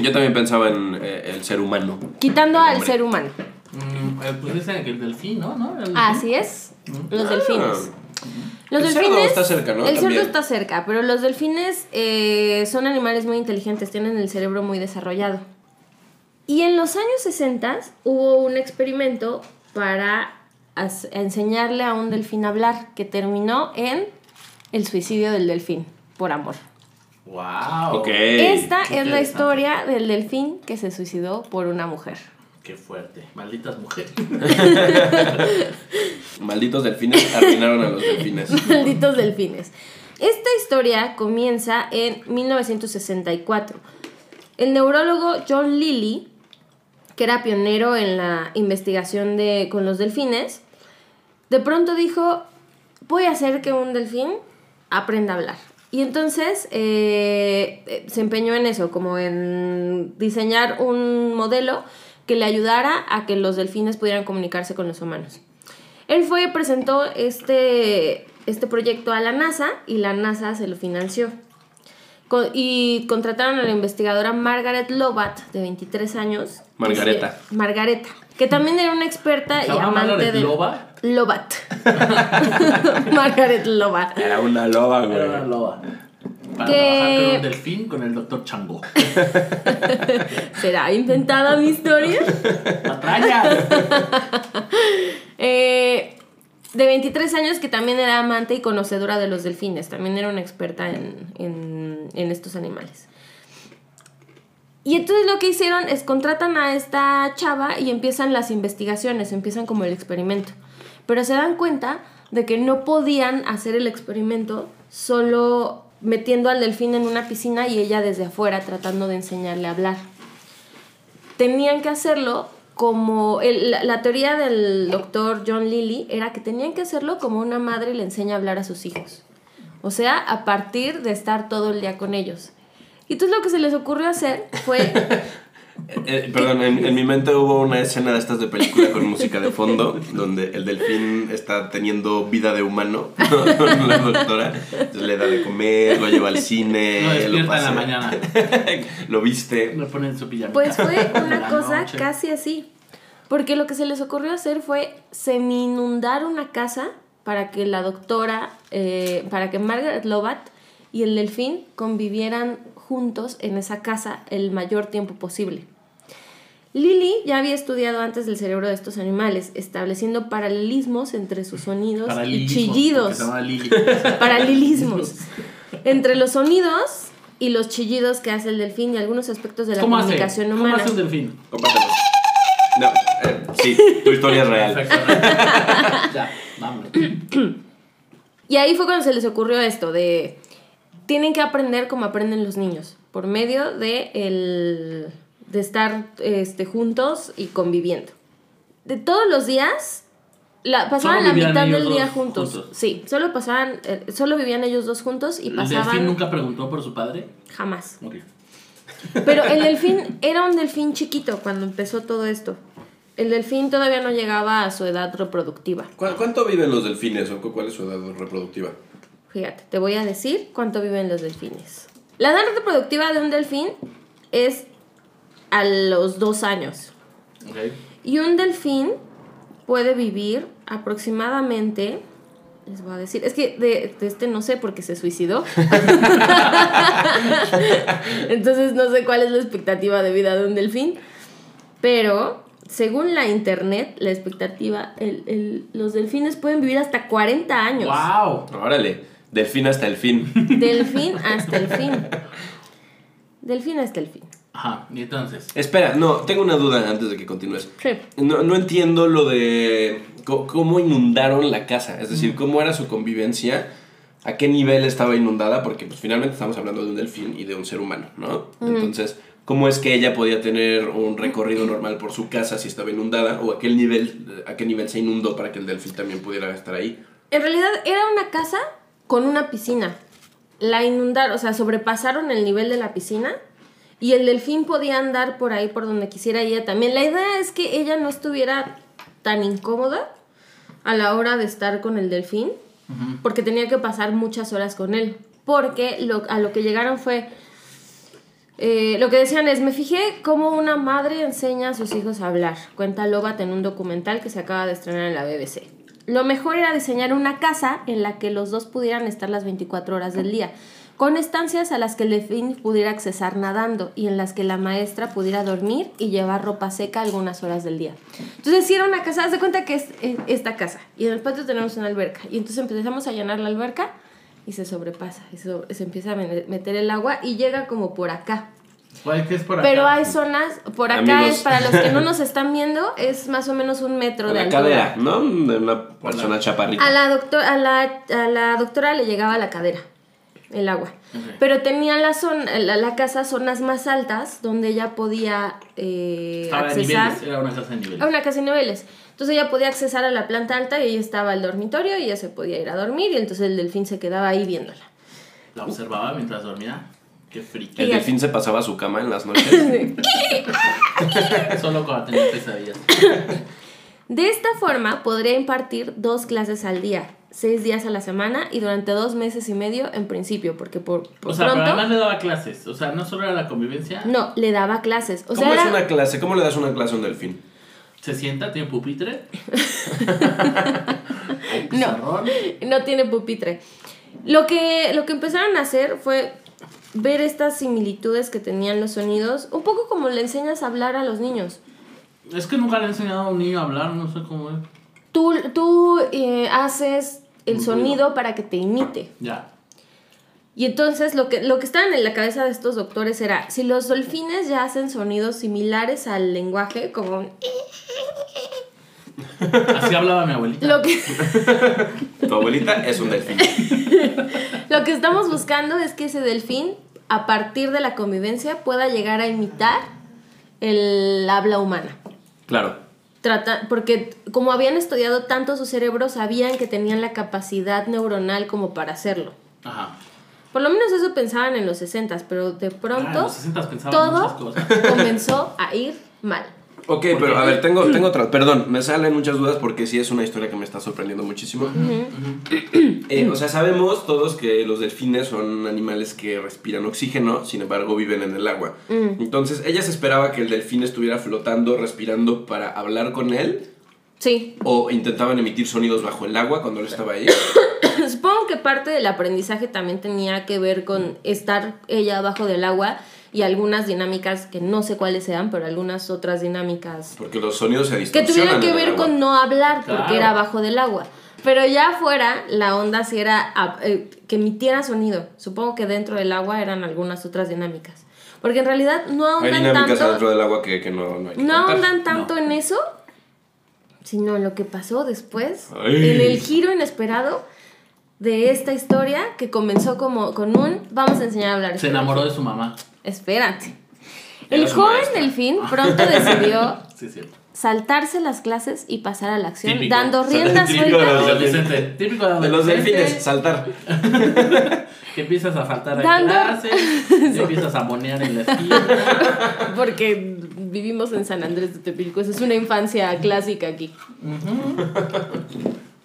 Yo también pensaba en eh, el ser humano. Quitando al hombre. ser humano. Mm, eh, pues dicen que el delfín, ¿no? ¿No? El delfín. Así es. Los delfines. Los El cerdo delfines. está cerca, ¿no? El cerdo está cerca, pero los delfines eh, son animales muy inteligentes, tienen el cerebro muy desarrollado. Y en los años 60 hubo un experimento para enseñarle a un delfín a hablar, que terminó en el suicidio del delfín, por amor. ¡Wow! Esta es la historia del delfín que se suicidó por una mujer. Qué fuerte. Malditas mujeres. Malditos delfines arruinaron a los delfines. Malditos delfines. Esta historia comienza en 1964. El neurólogo John Lilly, que era pionero en la investigación de, con los delfines, de pronto dijo, voy a hacer que un delfín aprenda a hablar. Y entonces eh, eh, se empeñó en eso, como en diseñar un modelo que le ayudara a que los delfines pudieran comunicarse con los humanos. Él fue y presentó este, este proyecto a la NASA y la NASA se lo financió. Y contrataron a la investigadora Margaret Lobat, de 23 años. Margareta. Que Margareta, que también era una experta ¿Se y amante Margaret de... Loba? Lobat. Margaret Lobat. Era una loba, Era una güey. loba. Para Que- trabajar con un delfín con el doctor Chango. ¿Será inventada mi historia? ¡Patrañas! Eh, de 23 años que también era amante y conocedora de los delfines, también era una experta en, en- en estos animales. Y entonces lo que hicieron es contratan a esta chava y empiezan las investigaciones, empiezan como el experimento. Pero se dan cuenta de que no podían hacer el experimento solo metiendo al delfín en una piscina y ella desde afuera tratando de enseñarle a hablar tenían que hacerlo como el- la, la teoría del doctor John Lilly era que tenían que hacerlo como una madre le enseña a hablar a sus hijos. O sea, a partir de estar todo el día con ellos. Y entonces lo que se les ocurrió hacer fue Eh, eh, perdón, en, en mi mente hubo una escena de estas de película con música de fondo, donde el delfín está teniendo vida de humano, con la doctora. Entonces le da de comer, lo lleva al cine, Lo despierta en la mañana. lo viste. Le ponen su pijamita. Pues fue en una cosa noche. casi así. Porque lo que se les ocurrió hacer fue semi-inundar una casa para que la doctora, eh, para que Margaret Lovat y el delfín convivieran juntos en esa casa el mayor tiempo posible. Lily ya había estudiado antes el cerebro de estos animales, estableciendo paralelismos entre sus sonidos y chillidos. Lili. Paralelismos. entre los sonidos y los chillidos que hace el delfín y algunos aspectos de la ¿Cómo hace? comunicación ¿Cómo humana. hace un delfín? Compártelo. No, eh, sí, tu historia es real. Perfecto. ya, vámonos. Y ahí fue cuando se les ocurrió esto de tienen que aprender como aprenden los niños por medio de el de estar este, juntos y conviviendo. De todos los días la, pasaban la mitad del día juntos. juntos. Sí, solo pasaban eh, solo vivían ellos dos juntos y ¿El delfín pasaban nunca preguntó por su padre? jamás. Ok. Pero el delfín era un delfín chiquito cuando empezó todo esto. El delfín todavía no llegaba a su edad reproductiva. ¿Cu- ¿Cuánto viven los delfines o cu- cuál es su edad reproductiva? Fíjate, te voy a decir cuánto viven los delfines. La edad reproductiva de un delfín es a los dos años. Ok. Y un delfín puede vivir aproximadamente. Les voy a decir, es que de, de este no sé porque se suicidó. Entonces no sé cuál es la expectativa de vida de un delfín. Pero según la internet, la expectativa, el- el- los delfines pueden vivir hasta 40 años. ¡Wow! Órale, delfín hasta el fin. Delfín hasta el fin. Delfín hasta el fin. Ajá, y entonces. Espera, no, tengo una duda antes de que continúes. Sí. No, no entiendo lo de cómo inundaron la casa, es decir, cómo era su convivencia, a qué nivel estaba inundada, porque pues finalmente estamos hablando de un delfín y de un ser humano, ¿no? Entonces, ¿cómo es que ella podía tener un recorrido normal por su casa si estaba inundada? ¿O a qué nivel, a qué nivel se inundó para que el delfín también pudiera estar ahí? En realidad era una casa con una piscina. La inundaron, o sea, sobrepasaron el nivel de la piscina y el delfín podía andar por ahí por donde quisiera ella también. La idea es que ella no estuviera tan incómoda a la hora de estar con el delfín porque tenía que pasar muchas horas con él. Porque lo- a lo que llegaron fue... eh, lo que decían es, me fijé cómo una madre enseña a sus hijos a hablar, cuenta Lobat en un documental que se acaba de estrenar en la BBC. Lo mejor era diseñar una casa en la que los dos pudieran estar las 24 horas del día, con estancias a las que el delfín pudiera accesar nadando y en las que la maestra pudiera dormir y llevar ropa seca algunas horas del día. Entonces, era una casa, haz de cuenta que es esta casa y en el patio tenemos una alberca y entonces empezamos a llenar la alberca y se sobrepasa, y se, empieza a me- meter el agua y llega como por acá. ¿Cuál que es por acá? Pero hay zonas, por acá Amigos. es, para los que no nos están viendo, es más o menos un metro A de la altura. cadera, ¿no? De una persona chaparrita. A la, doctor, a, la, a la doctora le llegaba a la cadera el agua. Ok. Pero tenía la, zona, la, la casa zonas más altas donde ella podía eh, accesar niveles, era una casa de niveles. a una casa de niveles. Entonces ella podía accesar a la planta alta y ahí estaba el dormitorio y ella se podía ir a dormir y entonces el delfín se quedaba ahí viéndola. La observaba mientras dormía. Qué friki. El delfín se pasaba a su cama en las noches. Solo cuando tenía pesadillas. De esta forma podría impartir dos clases al día, seis días a la semana y durante dos meses y medio en principio, porque por, por O sea, pero pronto además le daba clases. O sea, no solo era la convivencia. no le daba clases. O ¿Cómo sea, es era- una clase? ¿Cómo le das una clase a un delfín? Se sienta, tiene pupitre. Hay No. pizarrón. no tiene pupitre. Lo que, lo que empezaron a hacer fue ver estas similitudes que tenían los sonidos, un poco como le enseñas a hablar a los niños. Es que nunca le he enseñado a un niño a hablar, no sé cómo es. Tú, tú eh, haces el Un sonido para que te imite. Ya. Y entonces lo que, lo que estaba en la cabeza de estos doctores era, si los delfines ya hacen sonidos similares al lenguaje, como un- Así hablaba mi abuelita. lo que, Tu abuelita es un delfín. lo que estamos buscando es que ese delfín, a partir de la convivencia, pueda llegar a imitar el habla humana. Claro. Trata, porque como habían estudiado tanto su cerebro, sabían que tenían la capacidad neuronal como para hacerlo. Ajá. Por lo menos eso pensaban en los 60, pero de Ah, en pronto los 60 pensaban todo muchas cosas. comenzó a ir mal. Ok, pero a ver, tengo, tengo otra. Perdón, me salen muchas dudas porque sí es una historia que me está sorprendiendo muchísimo. Eh, o sea, sabemos todos que los delfines son animales que respiran oxígeno, sin embargo viven en el agua. Entonces, ella se esperaba que el delfín estuviera flotando, respirando para hablar con él, Sí, o intentaban emitir sonidos bajo el agua cuando él estaba ahí. supongo que parte del aprendizaje también tenía que ver con estar ella abajo del agua y algunas dinámicas que no sé cuáles sean, pero algunas otras dinámicas Porque los sonidos se que tuvieran que ver con no hablar porque Claro. era abajo del agua. Pero ya afuera la onda sí era ah, eh, que emitiera sonido. Supongo que dentro del agua eran algunas otras dinámicas. Porque en realidad no Hay ahondan dinámicas tanto, adentro del agua que, que no, no hay que no contar. ahondan tanto No. en eso, sino en lo que pasó después, Ay. en el giro inesperado de esta historia que comenzó como con un vamos a enseñar a hablar. Se enamoró de su mamá. Espérate. Era El joven maestra. delfín pronto decidió Sí, saltarse las clases y pasar a la acción, Típico. dando rienda típico suelta. de los Adolescente. Típico de los delfines, saltar. Que empiezas a faltar a Dando- clases, y empiezas a monear en la esquina. Porque vivimos en San Andrés de Tepilco, esa es una infancia clásica aquí.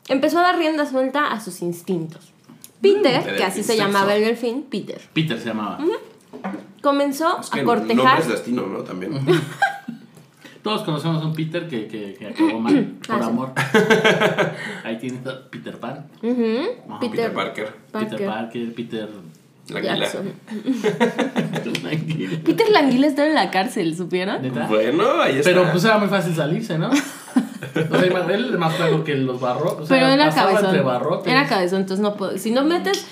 Empezó a dar rienda suelta a sus instintos. Peter, Mm, que así se llamaba el delfín, Peter, Peter se llamaba. comenzó Es que a cortejar. es destino, ¿no? También. Todos conocemos a un Peter que, que, que acabó mal por Ah, sí. amor. Ahí tienes a Peter Pan, Peter, Peter Parker. Parker Peter Parker, Peter. La. Jackson. Peter Languila está en la cárcel, ¿supieron? Bueno, ahí está. Pero pues era muy fácil salirse, ¿no? O sea, él es más flaco que los barros. O sea, Pero era cabezón. entre barrotes. Era cabezón, entonces no puedo. Si no metes.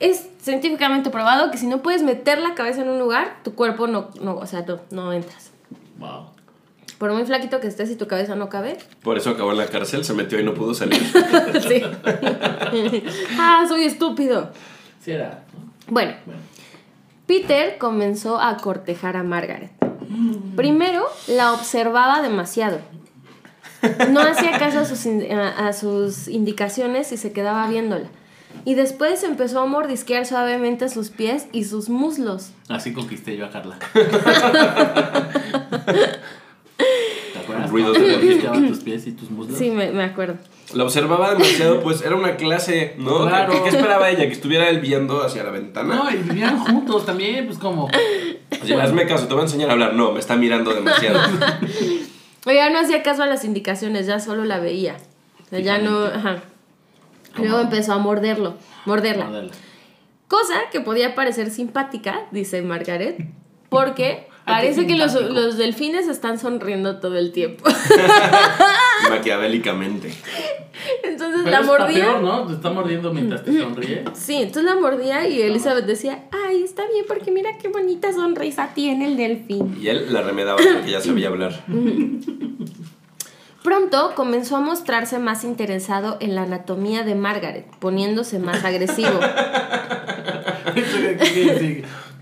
Es científicamente probado que si no puedes meter la cabeza en un lugar, tu cuerpo no, no o sea, no, no entras. Wow. Por muy flaquito que estés y tu cabeza no cabe. Por eso acabó en la cárcel, se metió y no pudo salir. sí. ah, soy estúpido. Sí era. ¿no? Bueno, Bueno. Peter comenzó a cortejar a Margaret. Primero, la observaba demasiado. No hacía caso a sus, a- sus indicaciones y se quedaba viéndola. Y después empezó a mordisquear suavemente sus pies y sus muslos. Así conquisté yo a Carla. ¿Te acuerdas? Ruidos de tus pies y tus muslos. Sí, me, me acuerdo. La observaba demasiado, pues era una clase, ¿no? Claro. ¿Qué, qué esperaba ella? ¿Que estuviera él viendo hacia la ventana? No, y vivían juntos también, pues como. Oye, hazme caso, te voy a enseñar a hablar. No, me está mirando demasiado. Oiga, no hacía caso a las indicaciones, ya solo la veía. O sea, ya no. Ajá. Luego empezó a morderlo, morderla. Mórdela. Cosa que podía parecer simpática, dice Margaret, porque parece que los, los delfines están sonriendo todo el tiempo. Maquiavélicamente. Entonces Pero la mordía. peor, ¿no? Te está mordiendo mientras te sonríe. Sí, entonces la mordía y Elizabeth decía, ay, está bien porque mira qué bonita sonrisa tiene el delfín. Y él la remedaba porque ya sabía hablar. Pronto comenzó a mostrarse más interesado en la anatomía de Margaret, poniéndose más agresivo.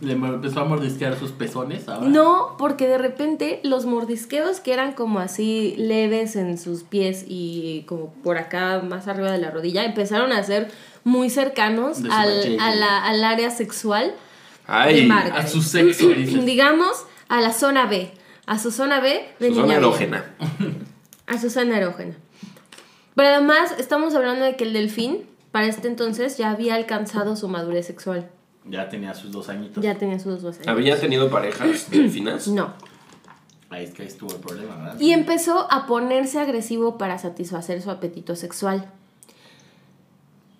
Le empezó a mordisquear sus pezones ahora. No, porque de repente los mordisqueos que eran como así leves en sus pies y como por acá más arriba de la rodilla empezaron a ser muy cercanos al, vagina. a la- al área sexual de Ay, Margaret. A su sexo, dices. Digamos a la zona B, a su zona B de su zona erógena. A su zona erógena. Pero además estamos hablando de que el delfín para este entonces ya había alcanzado su madurez sexual. Ya tenía sus dos añitos. Ya tenía sus dos años. ¿Había tenido parejas delfinas? No. Ahí es que ahí estuvo el problema, ¿verdad? Y empezó a ponerse agresivo para satisfacer su apetito sexual.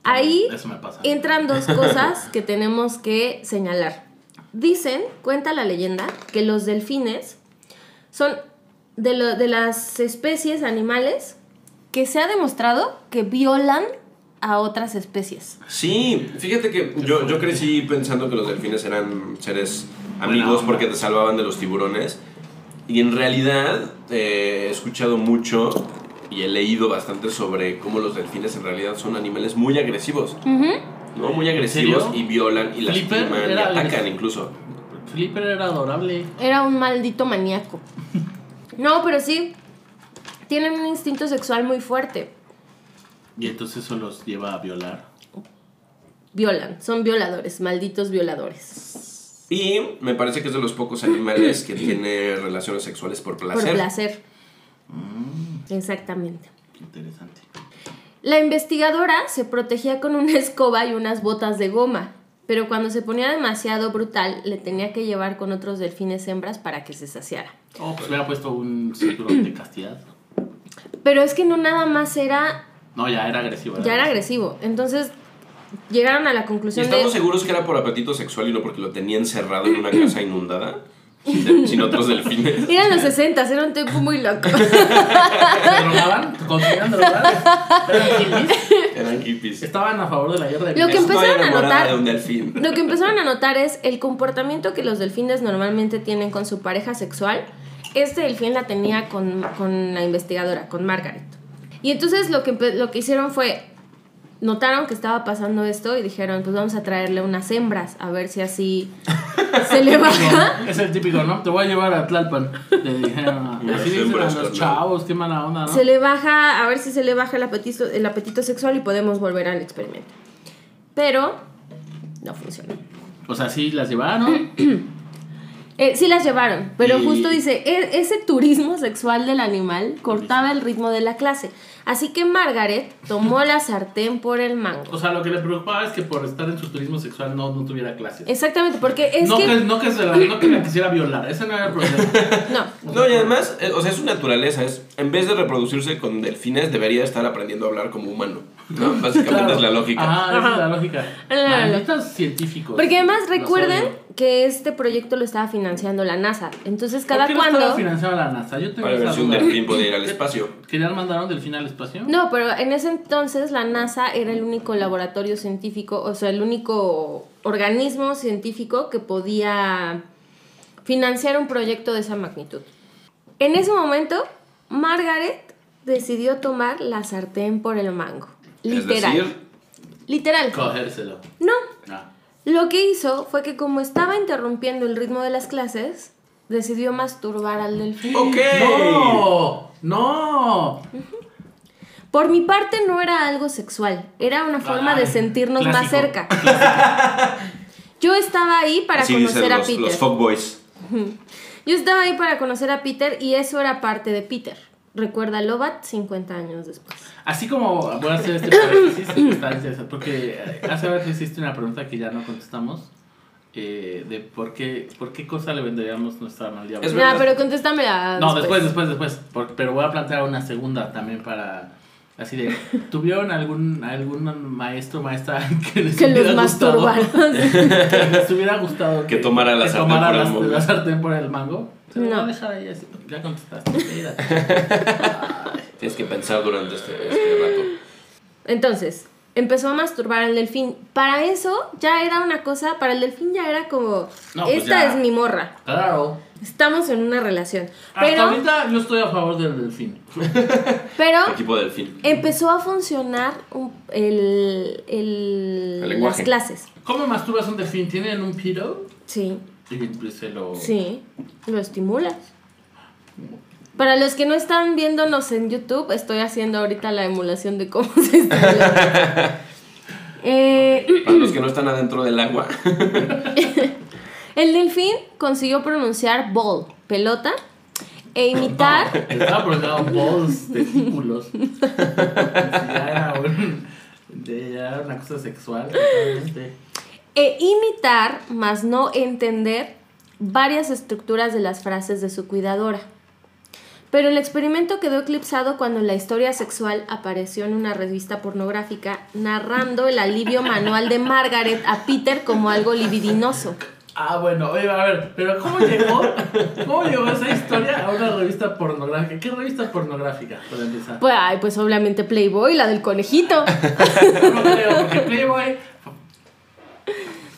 Ahí Eso me pasa. entran dos cosas que tenemos que señalar. Dicen, cuenta la leyenda, que los delfines son de, lo- de las especies animales que se ha demostrado que violan a otras especies. Sí, fíjate que yo, yo crecí pensando que los delfines eran seres amigos porque te salvaban de los tiburones. Y en realidad eh, he escuchado mucho y he leído bastante sobre cómo los delfines en realidad son animales muy agresivos. ¿no? Muy agresivos y violan y Flipper lastiman y era atacan agresivo. incluso. Flipper era adorable. Era un maldito maníaco. No, pero sí, tienen un instinto sexual muy fuerte. Y entonces eso los lleva a violar. violan, son violadores, malditos violadores. Y me parece que es de los pocos animales que tiene relaciones sexuales por placer. Por placer. Exactamente. Qué interesante. La investigadora se protegía con una escoba y unas botas de goma, pero cuando se ponía demasiado brutal le tenía que llevar con otros delfines hembras para que se saciara. Oh, pues hubiera puesto un cinturón de castidad. Pero es que no nada más era, No, ya era agresivo. ya era agresivo. Entonces llegaron a la ¿Y conclusión estamos de... seguros que era por apetito sexual y no porque lo tenía encerrado en una casa inundada? Sin, sin otros delfines. Eran los 60, era un tiempo muy loco. ¿Se drogaban? ¿Consumían drogas? ¿Eran hippies? Eran hippies. Estaban a favor de la guerra de Lo que empezaron a notar- de un delfín. Lo que empezaron a notar es el comportamiento que los delfines normalmente tienen con su pareja sexual. Este delfín la tenía con, con la investigadora, con Margaret. Y entonces lo que, lo que hicieron fue, notaron que estaba pasando esto y dijeron, pues vamos a traerle unas hembras, a ver si así se le baja. Es el típico, ¿no? Te voy a llevar a Tlalpan. Le dijeron, Unas así dicen a hembras, los chavos, qué mala onda, ¿no? Se le baja, a ver si se le baja el apetito, el apetito sexual y podemos volver al experimento. Pero no funcionó. O sea, sí las llevaron. Eh, sí las llevaron, pero Y- justo dice, "E- ese turismo sexual del animal cortaba el ritmo de la clase. Así que Margaret tomó la sartén por el mango. O sea, lo que le preocupaba es que por estar en su turismo sexual no, no tuviera clases. Exactamente, porque es no, que... que... no, que se la, no que la quisiera violar, ese no era el problema. No, No, y además, eh, o sea, es su naturaleza. Es, en vez de reproducirse con delfines, debería estar aprendiendo a hablar como humano. ¿no? Básicamente Claro. es la lógica. Ajá. es la lógica. Malditos científicos. porque además recuerden. Que este proyecto lo estaba financiando la NASA. Entonces ¿Por cada qué no estaba cuando... financiando la NASA? Yo tengo Para ver esa si un duda. delfín podía ir al espacio. ¿Querían mandar a un delfín al espacio? No, pero en ese entonces la NASA era el único laboratorio científico, o sea, el único organismo científico que podía financiar un proyecto de esa magnitud. En ese momento, Margaret decidió tomar la sartén por el mango. Literal. Es decir, Literal. Cogérselo. No. Ah. Lo que hizo fue que como estaba interrumpiendo el ritmo de las clases, decidió masturbar al delfín. ok. ¡No! ¡No! Por mi parte no era algo sexual, era una forma de sentirnos más cerca. Yo estaba ahí para Así conocer dicen a los, Peter. los fuckboys. Yo estaba ahí para conocer a Peter y eso era parte de Peter. Recuerda Lobat 50 años después. Así como voy a hacer este paréntesis, está interesante, porque hace vez hiciste una pregunta que ya no contestamos. eh, de por qué, por qué cosa le venderíamos nuestra alma al diablo. Es Nah, verdad. pero contéstame No, después, después, después. Por- pero voy a plantear una segunda también para. Así de. ¿Tuvieron algún, algún maestro maestra que les Que hubiera los gustado? que les hubiera gustado Que tomara la que sartén tomara por el la- sartén por el mango? No. a dejar ahí así. Ya contestaste. Tienes que pensar durante este, este rato. Entonces, empezó a masturbar al delfín. Para eso ya era una cosa, para el delfín ya era como, No, pues esta ya. es mi morra. Claro. Estamos en una relación. Hasta Pero, ahorita yo estoy a favor del delfín. pero Equipo delfín. empezó a funcionar un- el, el- El lenguaje. las clases. ¿Cómo masturbas un delfín? ¿Tienen un pito? Sí, Y pues se lo. sí, lo estimulas. Para los que no están viéndonos en YouTube, estoy haciendo ahorita la emulación de cómo se estimula. Eh, Para los que no están adentro del agua. el delfín consiguió pronunciar ball, pelota, e imitar, Estaba pronunciado balls, testículos. Sí, ya era un- de- ya era una cosa sexual. totalmente. e imitar, más no entender, varias estructuras de las frases de su cuidadora. Pero el experimento quedó eclipsado cuando la historia sexual apareció en una revista pornográfica narrando el alivio manual de Margaret a Peter como algo libidinoso. Ah, bueno, oye, a ver, pero ¿cómo llegó? ¿Cómo llegó esa historia a una revista pornográfica? ¿Qué revista pornográfica, para empezar? Pues, ay, pues obviamente Playboy, la del conejito. No creo, porque Playboy.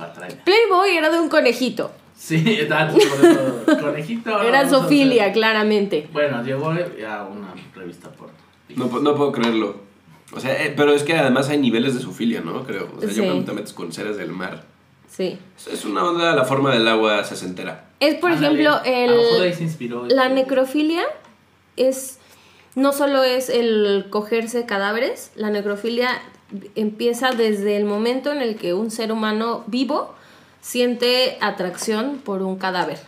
Playboy era de un conejito. Sí, eso. Conejito. Era Sofilia, claramente. Bueno, llegó a una revista porno. No, no puedo creerlo. O sea, eh, pero es que además hay niveles de sufilia, ¿no? Creo. O sea, Sí. yo cuando te metes con seres del mar. Sí. Es- una onda la forma del agua sesentera. Es, por Ándale, ejemplo, el, se inspiró. la este- necrofilia es no solo es el cogerse cadáveres, la necrofilia empieza desde el momento en el que un ser humano vivo siente atracción por un cadáver.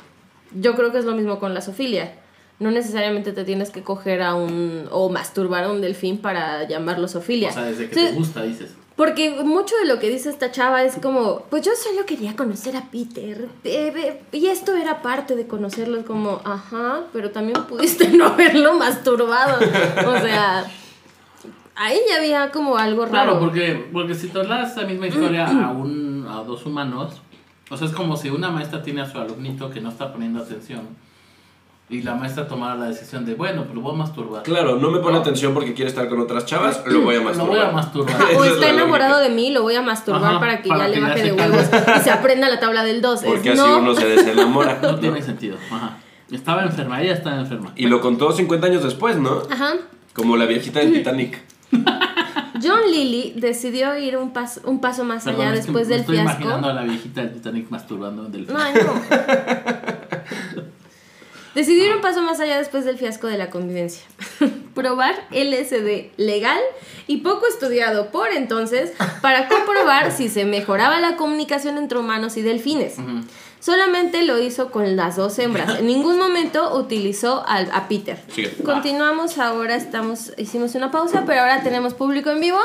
Yo creo que es lo mismo con la zoofilia. No necesariamente te tienes que coger a un o masturbar a un delfín para llamarlo zoofilia. O sea, desde que Sí, te gusta, dices. porque mucho de lo que dice esta chava es como, pues yo solo quería conocer a Peter. y esto era parte de conocerlo. Es como, ajá, pero también pudiste no haberlo masturbado. O sea, ahí ya había como algo raro. Claro, porque, porque si trasladas esa misma historia a, un, a dos humanos, o sea, es como si una maestra tiene a su alumnito que no está poniendo atención y la maestra tomara la decisión de, bueno, pues lo voy a masturbar. Claro, no me pone atención porque quiere estar con otras chavas, lo voy a Lo masturbar. voy a masturbar. O es está enamorado lógica. de mí, lo voy a masturbar Ajá, para que para ya que le baje se de huevos y se aprenda la tabla del 2. Porque es, así no, uno se desenamora. No ¿no? tiene sentido. Ajá. Estaba enferma, ella estaba enferma. Y lo contó 50 años después, ¿no? Ajá. Como la viejita del Titanic. John Lilly decidió ir un paso, un paso más Perdón, allá es que después me del estoy fiasco. imaginando a la viejita del Titanic masturbando del No, no. Decidió ir un paso más allá después del fiasco de la convivencia. Probar LSD legal y poco estudiado por entonces para comprobar si se mejoraba la comunicación entre humanos y delfines. Solamente lo hizo con las dos hembras. En ningún momento utilizó al- a Peter. Continuamos ahora, estamos, hicimos una pausa, pero ahora tenemos público en vivo.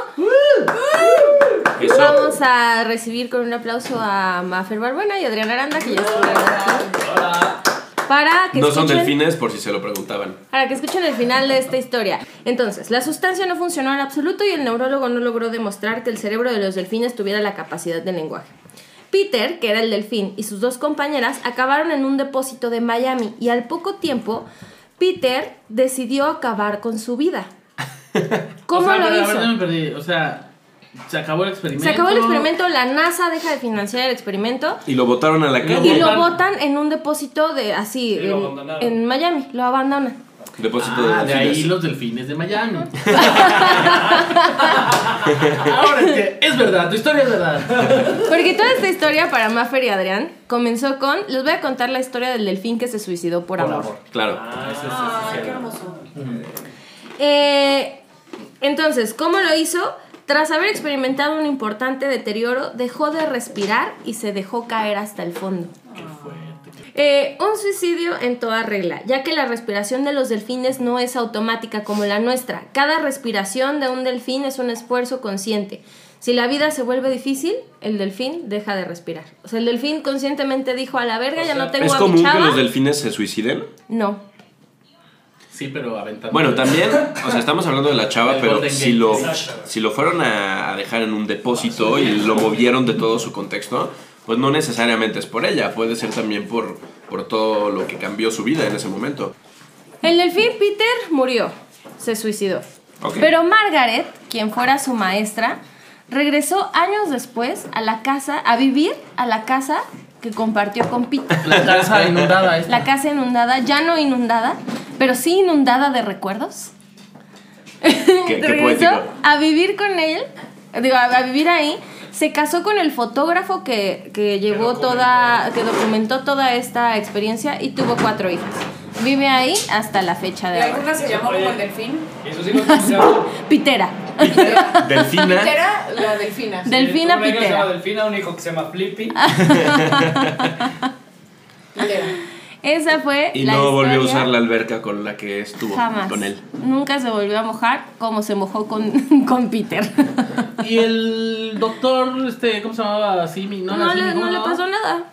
Eso. Vamos a recibir con un aplauso a Mafer Barbuena y Adriana Aranda, que ya estuvieron aquí. Para que No son delfines por si se lo preguntaban. para que escuchen el final de esta historia. Entonces, la sustancia no funcionó en absoluto y el neurólogo no logró demostrar que el cerebro de los delfines tuviera la capacidad de lenguaje. Peter, que era el delfín, y sus dos compañeras acabaron en un depósito de Miami y al poco tiempo, Peter decidió acabar con su vida. ¿Cómo O sea, lo pero, a hizo? me perdí. O sea, se acabó el experimento. Se acabó el experimento, la NASA deja de financiar el experimento Y lo botaron a la Y y calle. lo botan. en un depósito de así en, abandonaron. en Miami, lo abandonan. Depósito Ah, de de ahí los delfines de Miami. Ahora es que es verdad, tu historia es verdad. Porque toda esta historia para Maffer y Adrián comenzó con. Les voy a contar la historia del delfín que se suicidó por, Por amor. amor. Claro. Ah, eso Ay, eso qué hermoso. Eh, entonces, ¿cómo lo hizo? Tras haber experimentado un importante deterioro, dejó de respirar y se dejó caer hasta el fondo. Qué fuerte. Eh, un suicidio en toda regla, ya que la respiración de los delfines no es automática como la nuestra. Cada respiración de un delfín es un esfuerzo consciente. Si la vida se vuelve difícil, el delfín deja de respirar. O sea, el delfín conscientemente dijo a la verga, ya no tengo ¿Es a mi común que chava". los delfines se suiciden? No. Sí, pero aventando. Bueno, también, o sea, estamos hablando de la chava, El pero Golden si Gate. lo, Exacto. si lo fueron a, a dejar en un depósito y lo movieron de todo su contexto, pues no necesariamente es por ella, puede ser también por, por todo lo que cambió su vida en ese momento. El delfín Peter murió, se suicidó. Ok. Pero Margaret, quien fuera su maestra, regresó años después a la casa, a vivir a la casa que compartió con Peter. La casa inundada esta. La casa inundada, ya no inundada, pero sí inundada de recuerdos. Qué, qué a vivir con él, digo, a, a vivir ahí. Se casó con el fotógrafo que, que llevó toda, que documentó toda esta experiencia y tuvo cuatro hijas. Vive ahí hasta la fecha ¿Y de ahora. alguna se llamó como el delfín? ¿Y hijos cómo se llaman? Pitera. Delfina. Pitera, la delfina. Delfina Una hija se llama Pitera. Delfina, un hijo que se llama Flippy. Pitera. Esa fue Y la no volvió a usar la alberca con la que estuvo Jamás. con él. Nunca se volvió a mojar como se mojó con, con Peter. Y el doctor, este, ¿cómo se llamaba? Simi, ¿no? No, le, Simi, no ¿cómo le se pasó nada.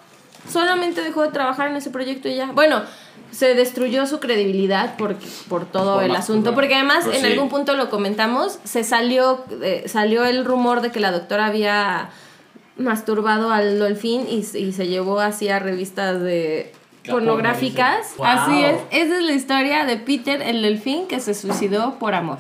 Solamente dejó de trabajar en ese proyecto y ya. Bueno, se destruyó su credibilidad por, por todo Por el asunto. Porque además, Pues en sí. algún punto lo comentamos, se salió, eh, salió el rumor de que la doctora había masturbado al dolfín y, y se llevó así a revistas de pornográficas. Así es. Esa es la historia de Peter el delfín que se suicidó por amor.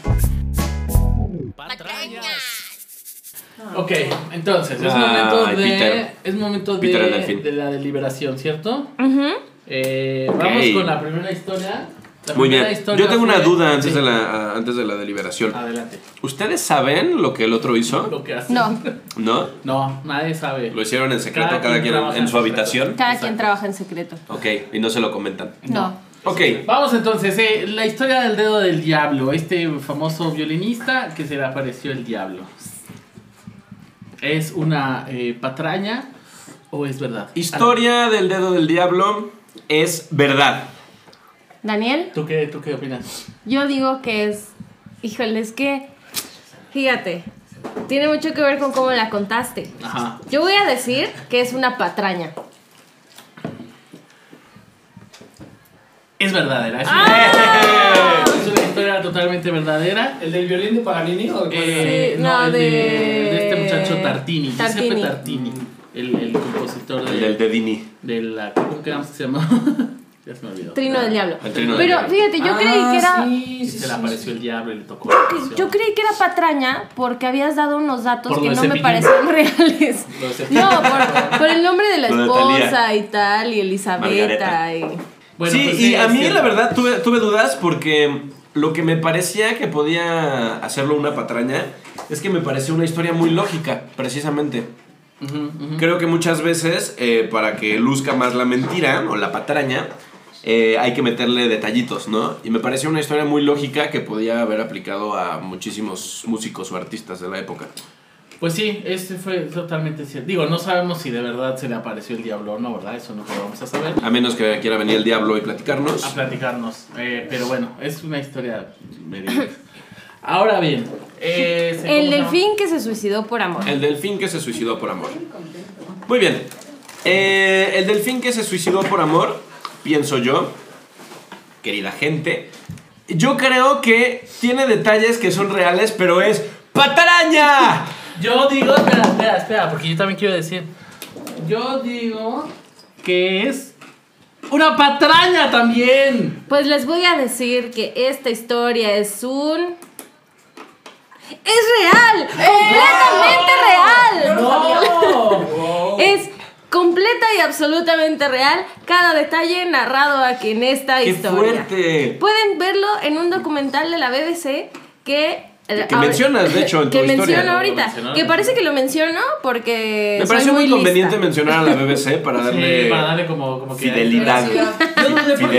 Ok, entonces, es momento de. Peter. Es momento de, Peter el delfín. de la deliberación, ¿cierto? Ujú. Eh, Ok. Vamos con la primera historia. La Muy primera bien. historia Yo tengo una fue- duda antes, Sí. de la, antes de la deliberación. Adelante. ¿Ustedes saben lo que el otro hizo? Lo que hace. No, ¿No? No, nadie sabe. Lo hicieron en secreto Cada cada, quien quien trabaja en en su secreto. habitación. cada Exacto. quien trabaja en secreto. Ok, y no se lo comentan. No. Ok. Vamos entonces, eh, la historia del dedo del diablo, este famoso violinista que se le apareció el diablo. ¿Es una eh, patraña o es verdad? Historia del dedo del diablo es verdad. Daniel, ¿Tú qué, ¿Tú qué opinas? yo digo que es. Híjole, es que. Fíjate, tiene mucho que ver con cómo la contaste. Ajá. Yo voy a decir que es una patraña. Es verdadera. Es, ¡Ah! es una historia totalmente verdadera. ¿El del violín de Paganini o de? Eh, Sí, no, no, el de, este muchacho Tartini, Tartini. Giuseppe Tartini, el, el compositor de, El del dedini. de la. ¿Cómo que se llama? ya se me olvidó. Trino del diablo. El trino del Pero diablo. fíjate, yo Ah, creí que era. Sí, sí, Se le sí. apareció el diablo y le tocó la. Yo creí que era patraña porque habías dado unos datos Por que no me parecían reales. No, por, por el nombre de la esposa y tal, y Elizabeta Margareta. y. Bueno, sí, pues y a mí cierto. la verdad tuve, tuve dudas porque lo que me parecía que podía hacerlo una patraña es que me parecía una historia muy lógica, precisamente. Creo que muchas veces, eh, para que luzca más la mentira o la patraña, eh, hay que meterle detallitos, ¿no? Y me pareció una historia muy lógica que podía haber aplicado a muchísimos músicos o artistas de la época. Pues sí, este fue totalmente cierto. Digo, no sabemos si de verdad se le apareció el diablo o no, ¿verdad? Eso no lo vamos a saber. A menos que quiera venir el diablo y A platicarnos. platicarnos. Eh, pero bueno, es una historia verídica. Ahora bien, eh, El delfín que se suicidó por amor. El delfín que se suicidó por amor. Muy bien. Eh, el delfín que se suicidó por amor, pienso yo, querida gente, yo creo que tiene detalles que son reales, pero es ¡Pataraña! Yo digo, espera, espera, espera, porque yo también quiero decir. Yo digo que es una patraña también. Pues les voy a decir que esta historia es un. ¡Es real! ¡Completamente real! No. Es completa y absolutamente real cada detalle narrado aquí en esta ¡Qué historia. fuerte! Pueden verlo en un documental de la BBC que... Que mencionas, de hecho, en tu que historia. menciono ahorita. Que parece que lo menciono porque. Me pareció muy conveniente mencionar a la BBC para darle, Sí, para darle como, como que fidelidad. Yo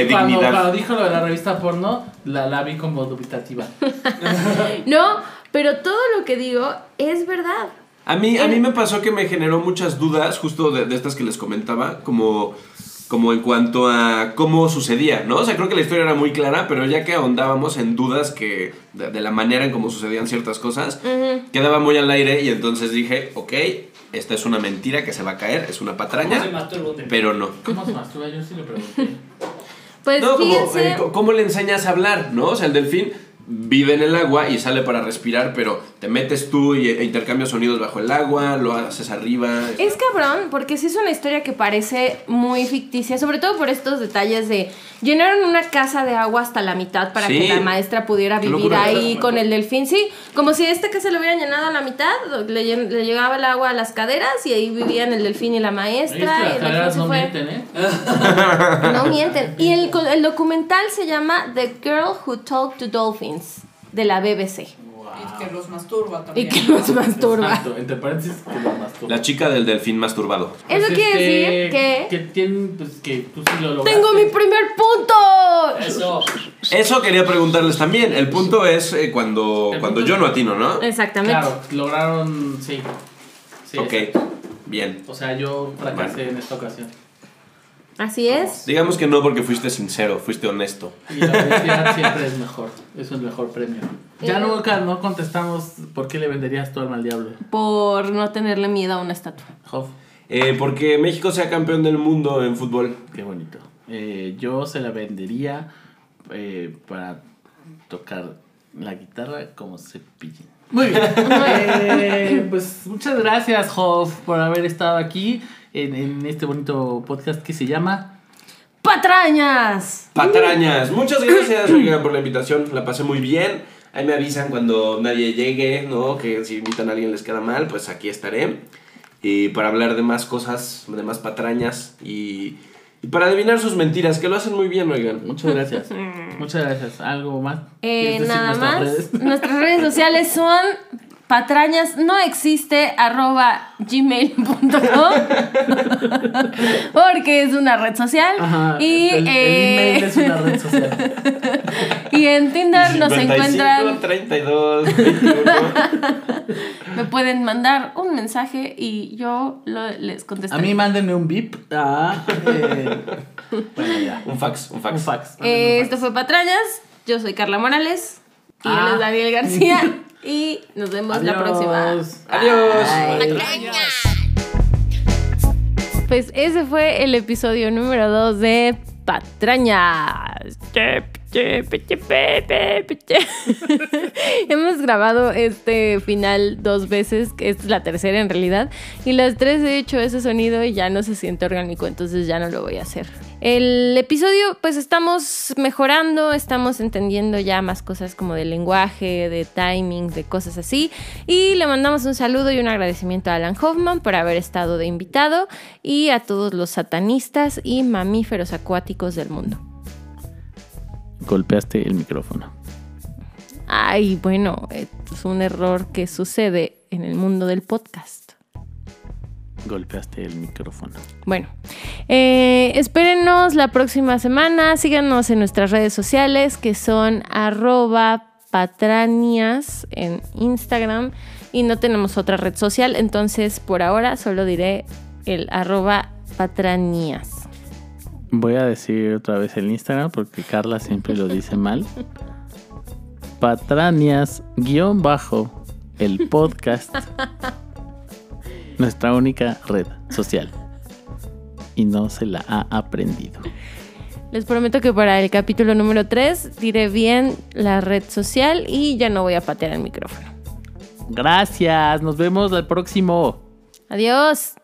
cuando dijo lo de la revista porno, la, la vi como dubitativa. No, pero todo lo que digo es verdad. A mí, a mí me pasó que me generó muchas dudas, justo de, de estas que les comentaba, como, como en cuanto a cómo sucedía, ¿no? O sea, creo que la historia era muy clara, pero ya que ahondábamos en dudas que de, de la manera en cómo sucedían ciertas cosas, quedaba muy al aire y entonces dije, ok, esta es una mentira que se va a caer, es una ¿Cómo patraña, pero no. ¿Cómo se masturba? Yo sí le pregunté. Pues No, como, eh, ¿cómo le enseñas a hablar, no? O sea, el delfín vive en el agua y sale para respirar, pero te metes tú y, e intercambias sonidos bajo el agua, lo haces arriba. Es cabrón, porque sí es una historia que parece muy ficticia, sobre todo por estos detalles de llenaron una casa de agua hasta la mitad para Sí. que la maestra pudiera Qué vivir ahí con el delfín, sí, como si esta casa lo hubieran llenado a la mitad, le, llegaba el agua a las caderas y ahí vivían el delfín y la maestra. y las no fue. mienten, ¿eh? No mienten. Y el, co- el documental se llama The Girl Who Talked to Dolphins, de la BBC. Y que los masturba Y también. que los masturba. Exacto, entre paréntesis, que lo masturba. La chica del delfín masturbado. Eso Pues, quiere este, decir que Que tienen, pues que tú sí lo lograste. tengo mi primer punto. Eso. Eso quería preguntarles también. El punto es eh, cuando, El cuando punto yo es- no atino, ¿no? Exactamente. Claro, lograron, sí. Sí, ok, exacto. bien. O sea, yo fracasé en esta ocasión. Así es. Digamos que no porque fuiste sincero, fuiste honesto. Y la honestidad siempre es mejor. Es el mejor premio. Ya Eh. nunca no contestamos por qué le venderías tu alma al diablo. Por no tenerle miedo a una estatua. Hoff, Eh, porque México sea campeón del mundo en fútbol. qué bonito. Eh, yo se la vendería eh, para tocar la guitarra como cepillín. Muy bien. Eh, pues muchas gracias, Hoff, por haber estado aquí en, en este bonito podcast que se llama ¡Patrañas! Patarañas, muchas gracias, oigan, por la invitación. La pasé muy bien. Ahí me avisan cuando nadie llegue, ¿no? Que si invitan a alguien les queda mal, pues aquí estaré. Y para hablar de más cosas, de más patrañas y, y para adivinar sus mentiras, que lo hacen muy bien, oigan. Muchas gracias. Muchas gracias. ¿Algo más? Eh, ¿Quieres decir nada nuestras más. redes? Nuestras redes sociales son patrañas no existe arroba gmail.com porque es una red social Ajá, y el, el eh, email es una red social. y en Tinder nos 55, encuentran, 32, 21. me pueden mandar un mensaje y yo lo- les A contestaré. mí mándenme un bip a. eh, bueno, ya. Un fax, un fax. Un fax. Eh, esto fue Patrañas. Yo soy Carla Morales. Y él Ah. es Daniel García. y nos vemos la próxima. Adiós. Adiós. Pues ese fue el episodio número 2 de Patrañas. Hemos grabado este final dos veces, que esta es la tercera en realidad, y las tres he hecho ese sonido y ya no se siente orgánico, entonces ya no lo voy a hacer. El episodio, pues estamos mejorando, estamos entendiendo ya más cosas como de lenguaje, de timing, de cosas así, y le mandamos un saludo y un agradecimiento a Alan Hoffman por haber estado de invitado y a todos los satanistas y mamíferos acuáticos del mundo. Golpeaste el micrófono. Ay, bueno, es un error que sucede en el mundo del podcast. Golpeaste el micrófono. Bueno, eh, espérenos la próxima semana. Síganos en nuestras redes sociales que son arroba patranias en Instagram y no tenemos otra red social, entonces por ahora solo diré el arroba patranías. Voy a decir otra vez el Instagram porque Carla siempre lo dice mal. Patranias guion bajo el podcast. Nuestra única red social. Y no se la ha aprendido. Les prometo que para el capítulo número 3 diré bien la red social y ya no voy a patear el micrófono. Gracias. Nos vemos al próximo. Adiós.